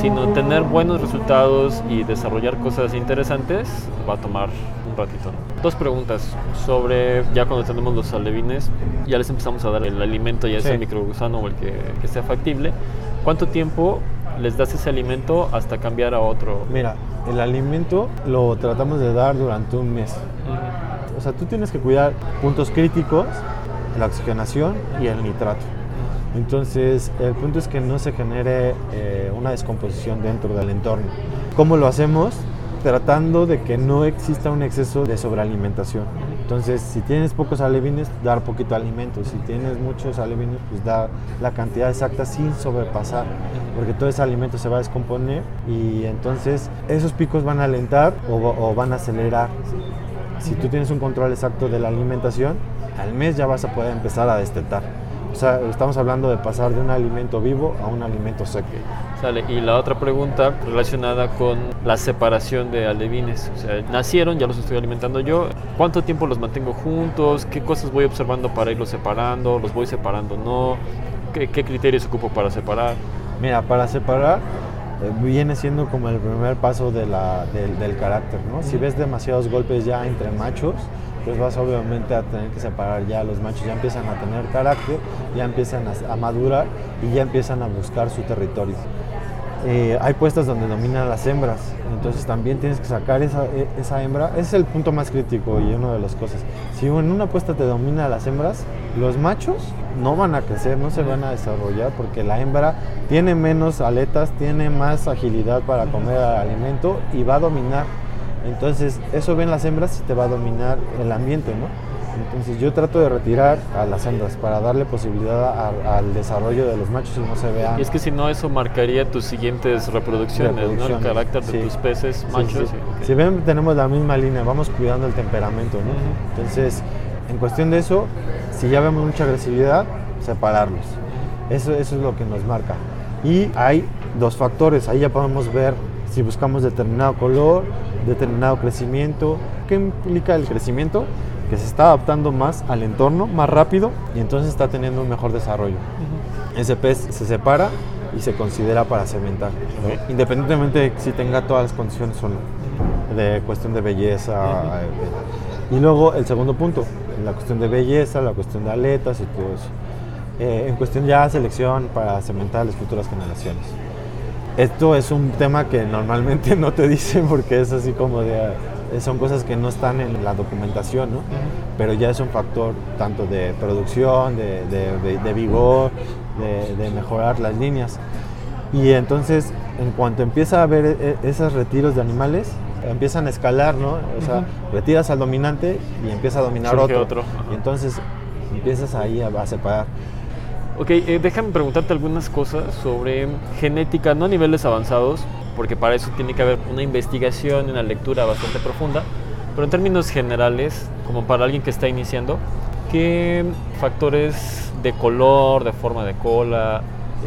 sino tener buenos resultados y desarrollar cosas interesantes va a tomar un ratito. ¿no? Dos preguntas sobre, ya cuando tenemos los alevines, ya les empezamos a dar el alimento, ya sea Sí. microgusano o el que, que sea factible. ¿Cuánto tiempo les das ese alimento hasta cambiar a otro? Mira, el alimento lo tratamos de dar durante un mes. O sea, tú tienes que cuidar puntos críticos, la oxigenación y el nitrato. Entonces, el punto es que no se genere eh, una descomposición dentro del entorno. ¿Cómo lo hacemos? Tratando de que no exista un exceso de sobrealimentación. Entonces, si tienes pocos alevines, dar poquito alimento. Si tienes muchos alevines, pues dar la cantidad exacta sin sobrepasar, porque todo ese alimento se va a descomponer y entonces esos picos van a alentar o, o van a acelerar. Si tú tienes un control exacto de la alimentación, al mes ya vas a poder empezar a destetar. O sea, estamos hablando de pasar de un alimento vivo a un alimento seco. Sale. Y la otra pregunta relacionada con la separación de alevines. O sea, nacieron, ya los estoy alimentando yo. ¿Cuánto tiempo los mantengo juntos? ¿Qué cosas voy observando para irlos separando? ¿Los voy separando no? ¿Qué, qué criterios ocupo para separar? Mira, para separar eh, viene siendo como el primer paso de la- del, del carácter, ¿no? Si ves demasiados golpes ya entre machos, pues vas obviamente a tener que separar ya los machos, ya empiezan a tener carácter, ya empiezan a, madurar y ya empiezan a buscar su territorio. Eh, hay puestas donde dominan las hembras, entonces también tienes que sacar esa, e- esa hembra. Ese es el punto más crítico y una de las cosas. Si en una puesta te domina las hembras, los machos no van a crecer, no se van a desarrollar porque la hembra tiene menos aletas, tiene más agilidad para comer alimento y va a dominar. Entonces, eso ven las hembras y te va a dominar el ambiente, ¿no? Entonces, yo trato de retirar a las hembras para darle posibilidad a- al desarrollo de los machos y no se vean. Y es que si no, eso marcaría tus siguientes reproducciones, ¿no? El Reproducciones, carácter de sí. tus peces Sí, machos. sí. y- ok. Si ven, tenemos la misma línea, vamos cuidando el temperamento, ¿no? Ujú. Entonces, en cuestión de eso, si ya vemos mucha agresividad, separarlos. Eso, eso es lo que nos marca. Y hay dos factores, ahí ya podemos ver si buscamos determinado color, determinado crecimiento. ¿Qué implica el crecimiento? Que se está adaptando más al entorno, más rápido, y entonces está teniendo un mejor desarrollo. Ese pez se separa y se considera para cementar, independientemente de si tenga todas las condiciones o no, de cuestión de belleza. eh, Y luego el segundo punto, la cuestión de belleza, la cuestión de aletas y todo eso. Eh, en cuestión ya selección para cementar las futuras generaciones. Esto es un tema que normalmente no te dicen porque es así como de... eh, Son cosas que no están en la documentación, ¿no? Pero ya es un factor tanto de producción, de, de- de- de vigor, de, mejorar las líneas. Y entonces, en cuanto empieza a haber eh, esos retiros de animales, empiezan a escalar, ¿no? O sea, retiras al dominante y empieza a dominar otro. otro. Y entonces empiezas ahí a, a separar. Ok, eh, déjame preguntarte algunas cosas sobre genética, no a niveles avanzados, porque para eso tiene que haber una investigación una lectura bastante profunda, pero en términos generales, como para alguien que está iniciando, ¿qué factores de color, de forma de cola,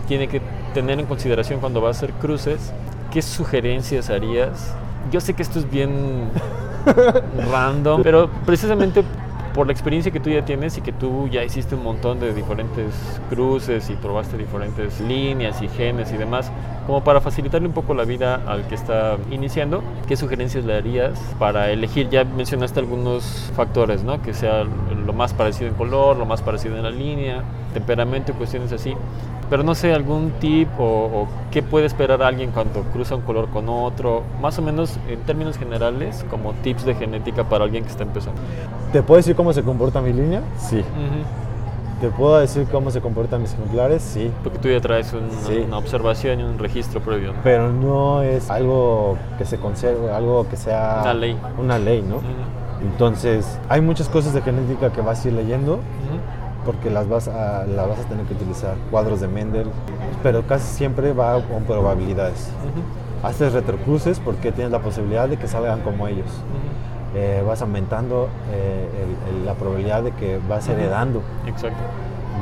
tiene que tener en consideración cuando va a hacer cruces? ¿Qué sugerencias harías? Yo sé que esto es bien random, pero precisamente por la experiencia que tú ya tienes y que tú ya hiciste un montón de diferentes cruces y probaste diferentes líneas y genes y demás, como para facilitarle un poco la vida al que está iniciando, ¿qué sugerencias le harías para elegir? Ya mencionaste algunos factores, ¿no? Que sea lo más parecido en color, lo más parecido en la línea, temperamento cuestiones así. Pero no sé, algún tip o, o, qué puede esperar alguien cuando cruza un color con otro, más o menos en términos generales, como tips de genética para alguien que está empezando. ¿Te puedo decir cómo se comporta mi línea? Sí. ¿Te puedo decir cómo se comportan mis ejemplares? Sí. Porque tú ya traes un, Sí. una observación y un registro previo. ¿no? Pero no es algo que se conserve, algo que sea Una ley. Una ley, ¿no? Entonces, hay muchas cosas de genética que vas a ir leyendo. Porque las vas a, las vas a tener que utilizar. Cuadros de Mendel, pero casi siempre va con probabilidades. Ujú. Haces retrocruces porque tienes la posibilidad de que salgan como ellos. Ujú. Eh, vas aumentando eh, el- el- la probabilidad de que vas heredando. Exacto.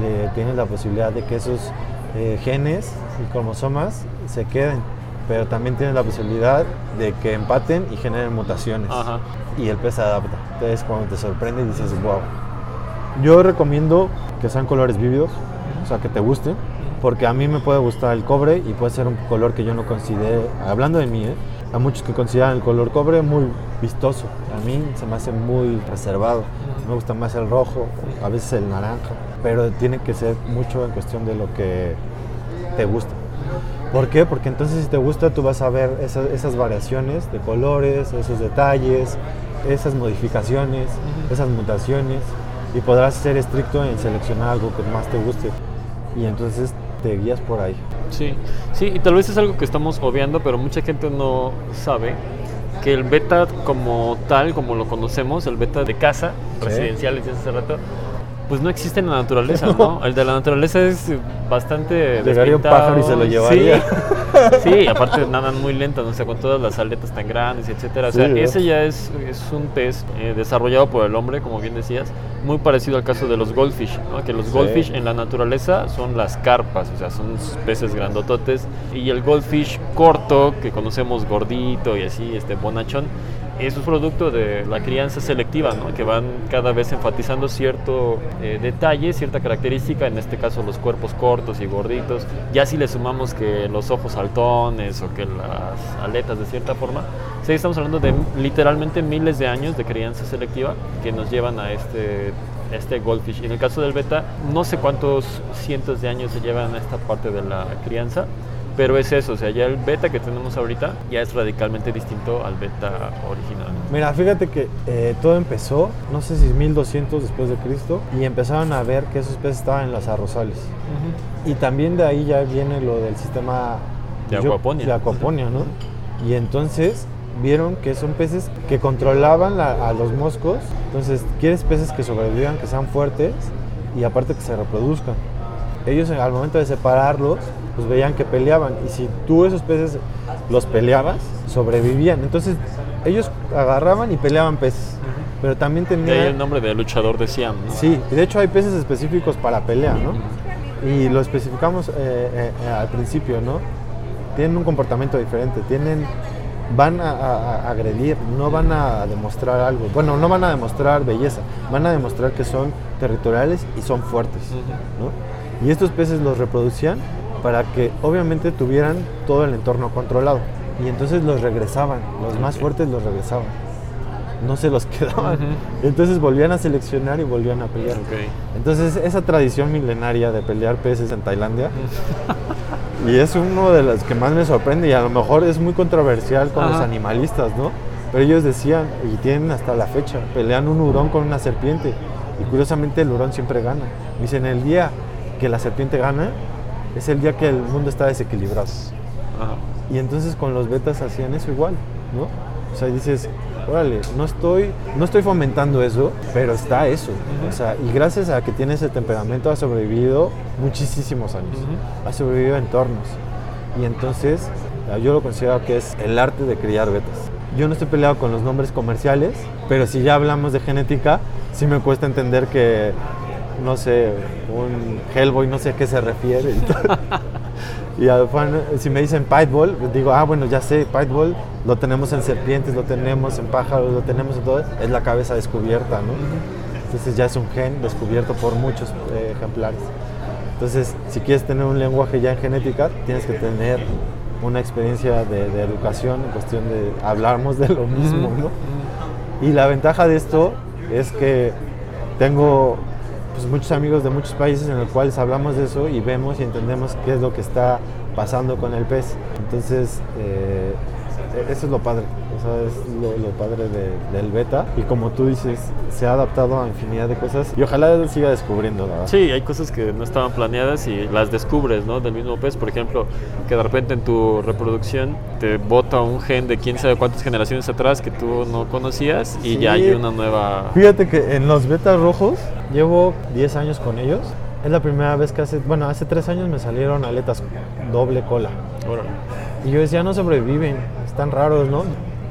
De- tienes la posibilidad de que esos eh, genes y cromosomas se queden, pero también tienes la posibilidad de que empaten y generen mutaciones. Ajá. Y el pez se adapta. Entonces cuando te sorprende dices, wow. Yo recomiendo que sean colores vívidos, o sea, que te gusten, porque a mí me puede gustar el cobre y puede ser un color que yo no considere, hablando de mí, ¿eh? a muchos que consideran el color cobre muy vistoso. A mí se me hace muy reservado. Me gusta más el rojo, a veces el naranja, pero tiene que ser mucho en cuestión de lo que te gusta. ¿Por qué? Porque entonces si te gusta tú vas a ver esas, esas variaciones de colores, esos detalles, esas modificaciones, esas mutaciones y podrás ser estricto en seleccionar algo que más te guste y entonces te guías por ahí. Sí, sí, y tal vez es algo que estamos obviando, pero mucha gente no sabe que el beta como tal, como lo conocemos, el beta de casa, Sí. residencial, hace rato, pues no existe en la naturaleza, ¿no? El de la naturaleza es bastante Llegaría un pájaro y se lo llevaría. Sí, sí aparte nadan muy lentos, o sea, con todas las aletas tan grandes, etcétera. O sea, Sí, ¿no? ese ya es, es un pez eh, desarrollado por el hombre, como bien decías, muy parecido al caso de los goldfish, ¿no? Que los Sí. goldfish en la naturaleza son las carpas, o sea, son peces grandototes. Y el goldfish corto, que conocemos gordito y así, este bonachón, es un producto de la crianza selectiva, ¿no? que van cada vez enfatizando cierto eh, detalle, cierta característica, en este caso los cuerpos cortos y gorditos. Ya si le sumamos que los ojos saltones o que las aletas de cierta forma, sí, estamos hablando de literalmente miles de años de crianza selectiva que nos llevan a este este goldfish. Y en el caso del beta, no sé cuántos cientos de años se llevan a esta parte de la crianza, pero es eso, o sea, ya el beta que tenemos ahorita ya es radicalmente distinto al beta original. Mira, fíjate que eh, todo empezó, no sé si 1200 después de Cristo, y empezaron a ver que esos peces estaban en los arrozales. Y también de ahí ya viene lo del sistema De acuaponia. de acuaponia, ¿no? Y entonces vieron que son peces que controlaban la- a los moscos. Entonces, quieres peces que sobrevivan, que sean fuertes y aparte que se reproduzcan. Ellos al momento de separarlos, pues veían que peleaban. Y si tú esos peces los peleabas, sobrevivían. Entonces, ellos agarraban y peleaban peces. Pero también De ahí tenían... el nombre de luchador de Siam, ¿no? Sí, y de hecho hay peces específicos para pelea, ¿no? Y lo especificamos eh, eh, eh, al principio, ¿no? Tienen un comportamiento diferente, tienen, van a, a- a agredir, no van a demostrar algo. Bueno, no van a demostrar belleza, van a demostrar que son territoriales y son fuertes, ¿no? Y estos peces los reproducían para que obviamente tuvieran todo el entorno controlado. Y entonces los regresaban, los más fuertes los regresaban. No se los quedaban. Ujú. Entonces volvían a seleccionar y volvían a pelear. Ok. Entonces esa tradición milenaria de pelear peces en Tailandia y es uno de los que más me sorprende y a lo mejor es muy controversial con los animalistas, ¿no? Pero ellos decían y tienen hasta la fecha, pelean un hurón con una serpiente y curiosamente el hurón siempre gana. Dicen el día que la serpiente gana es el día que el mundo está desequilibrado. Ajá. Y entonces con los betas hacían eso igual, ¿no? O sea, dices, órale, no estoy, no estoy fomentando eso, pero está eso. O sea, y gracias a que tiene ese temperamento ha sobrevivido muchísimos años. Ujú. Ha sobrevivido a entornos. Y entonces ah, yo lo considero que es el arte de criar betas. Yo no estoy peleado con los nombres comerciales, pero si ya hablamos de genética, sí me cuesta entender que, no sé, un Hellboy, no sé a qué se refiere. Y si me dicen Piteball, digo, ah, bueno, ya sé, Piteball lo tenemos en serpientes, lo tenemos en pájaros, lo tenemos en todo, es la cabeza descubierta, ¿no? Entonces ya es un gen descubierto por muchos eh, ejemplares. Entonces, si quieres tener un lenguaje ya en genética, tienes que tener una experiencia de, de educación en cuestión de hablamos de lo mismo, ¿no? Y la ventaja de esto es que tengo pues, muchos amigos de muchos países en los cuales hablamos de eso y vemos y entendemos qué es lo que está pasando con el pez. Entonces, eh, eso es lo padre, es lo, lo padre de- del beta. Y como tú dices, se ha adaptado a infinidad de cosas y ojalá siga descubriendo, la. Sí, hay cosas que no estaban planeadas y las descubres, ¿no? Del mismo pez, por ejemplo, que de repente en tu reproducción te bota un gen de quién sabe cuántas generaciones atrás que tú no conocías y Sí. ya hay una nueva... Fíjate que en los betas rojos llevo 10 años con ellos. Es la primera vez que hace, bueno, hace 3 años me salieron aletas doble cola. Órale. Y yo decía, no sobreviven, están raros, ¿no?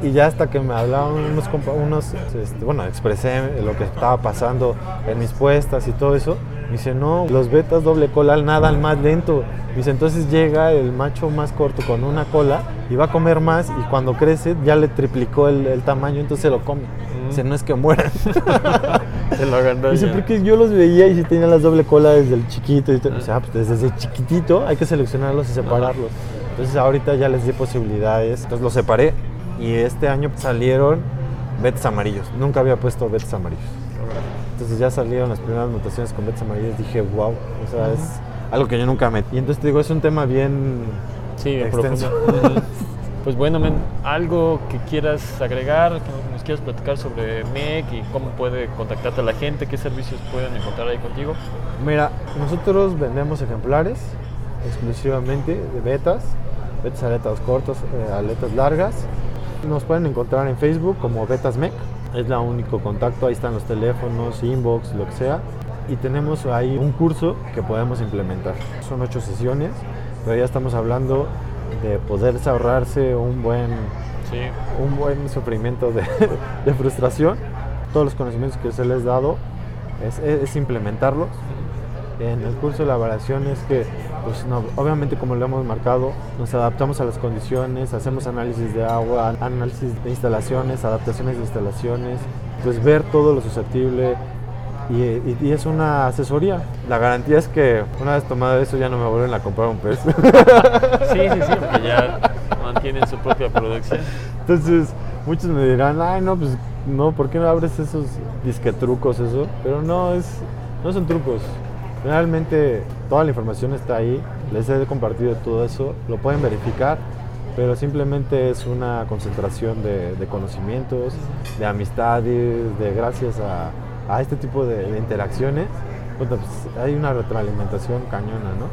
Y ya hasta que me hablaban unos, unos este, bueno, expresé lo que estaba pasando en mis puestas y todo eso. Me dice, no, los betas doble cola nadan más lento. Me dice, entonces llega el macho más corto con una cola y va a comer más y cuando crece ya le triplicó el, el tamaño, entonces se lo come. Dice, no es que mueran. Se lo agandalla. Dice, porque yo los veía y si tenían las doble cola desde el chiquito. Y te- o sea, pues desde chiquitito hay que seleccionarlos y separarlos. Entonces ahorita ya les di posibilidades. Entonces los separé y este año salieron betas amarillos. Nunca había puesto betas amarillos. Entonces ya salieron las primeras mutaciones con betas amarillos. Dije, wow, o sea, es algo que yo nunca metí. Y entonces te digo, es un tema bien Sí, extenso. profundo. Pues bueno, men, algo que quieras agregar, que nos quieras platicar sobre MEC y cómo puede contactarte a la gente, qué servicios pueden encontrar ahí contigo. Mira, nosotros vendemos ejemplares exclusivamente de betas, betas aletas cortos, eh, aletas largas. Nos pueden encontrar en Facebook como Betas Mec, es la único contacto, ahí están los teléfonos, inbox, lo que sea. Y tenemos ahí un curso que podemos implementar. Son ocho sesiones, pero ya estamos hablando de poder ahorrarse un buen Sí. un buen sufrimiento de, de frustración. Todos los conocimientos que se les ha dado es, es implementarlos. En el curso la variación es que, pues, no, obviamente como lo hemos marcado, nos adaptamos a las condiciones, hacemos análisis de agua, análisis de instalaciones, adaptaciones de instalaciones, pues ver todo lo susceptible y, y- y es una asesoría. La garantía es que una vez tomado eso ya no me vuelven a comprar un pez. Sí, sí, sí, porque ya mantienen su propia producción. Entonces, muchos me dirán, ay, no, pues, no, ¿por qué no abres esos disquetrucos, eso? Pero no, es, no son trucos. Realmente toda la información está ahí, les he compartido todo eso, lo pueden verificar, pero simplemente es una concentración de, de conocimientos, de amistades, de gracias a, a este tipo de, de interacciones, pues, hay una retroalimentación cañona, ¿no?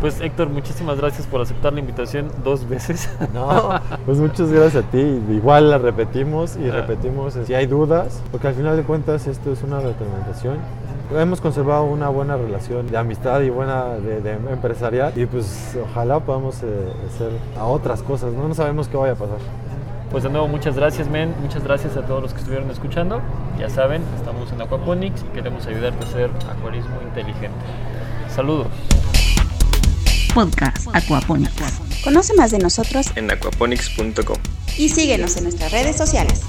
Pues Héctor, muchísimas gracias por aceptar la invitación dos veces. No, pues muchas gracias a ti. Igual la repetimos y repetimos si hay dudas, porque al final de cuentas esto es una retroalimentación. Hemos conservado una buena relación de amistad y buena de, de empresarial y pues ojalá podamos eh, hacer a otras cosas. No, no sabemos qué vaya a pasar. Pues de nuevo, muchas gracias, men. Muchas gracias a todos los que estuvieron escuchando. Ya saben, estamos en Aquaponics y queremos ayudarte a hacer acuarismo inteligente. Saludos. Podcast Aquaponics. Conoce más de nosotros En aquaponics.com. y síguenos en nuestras redes sociales.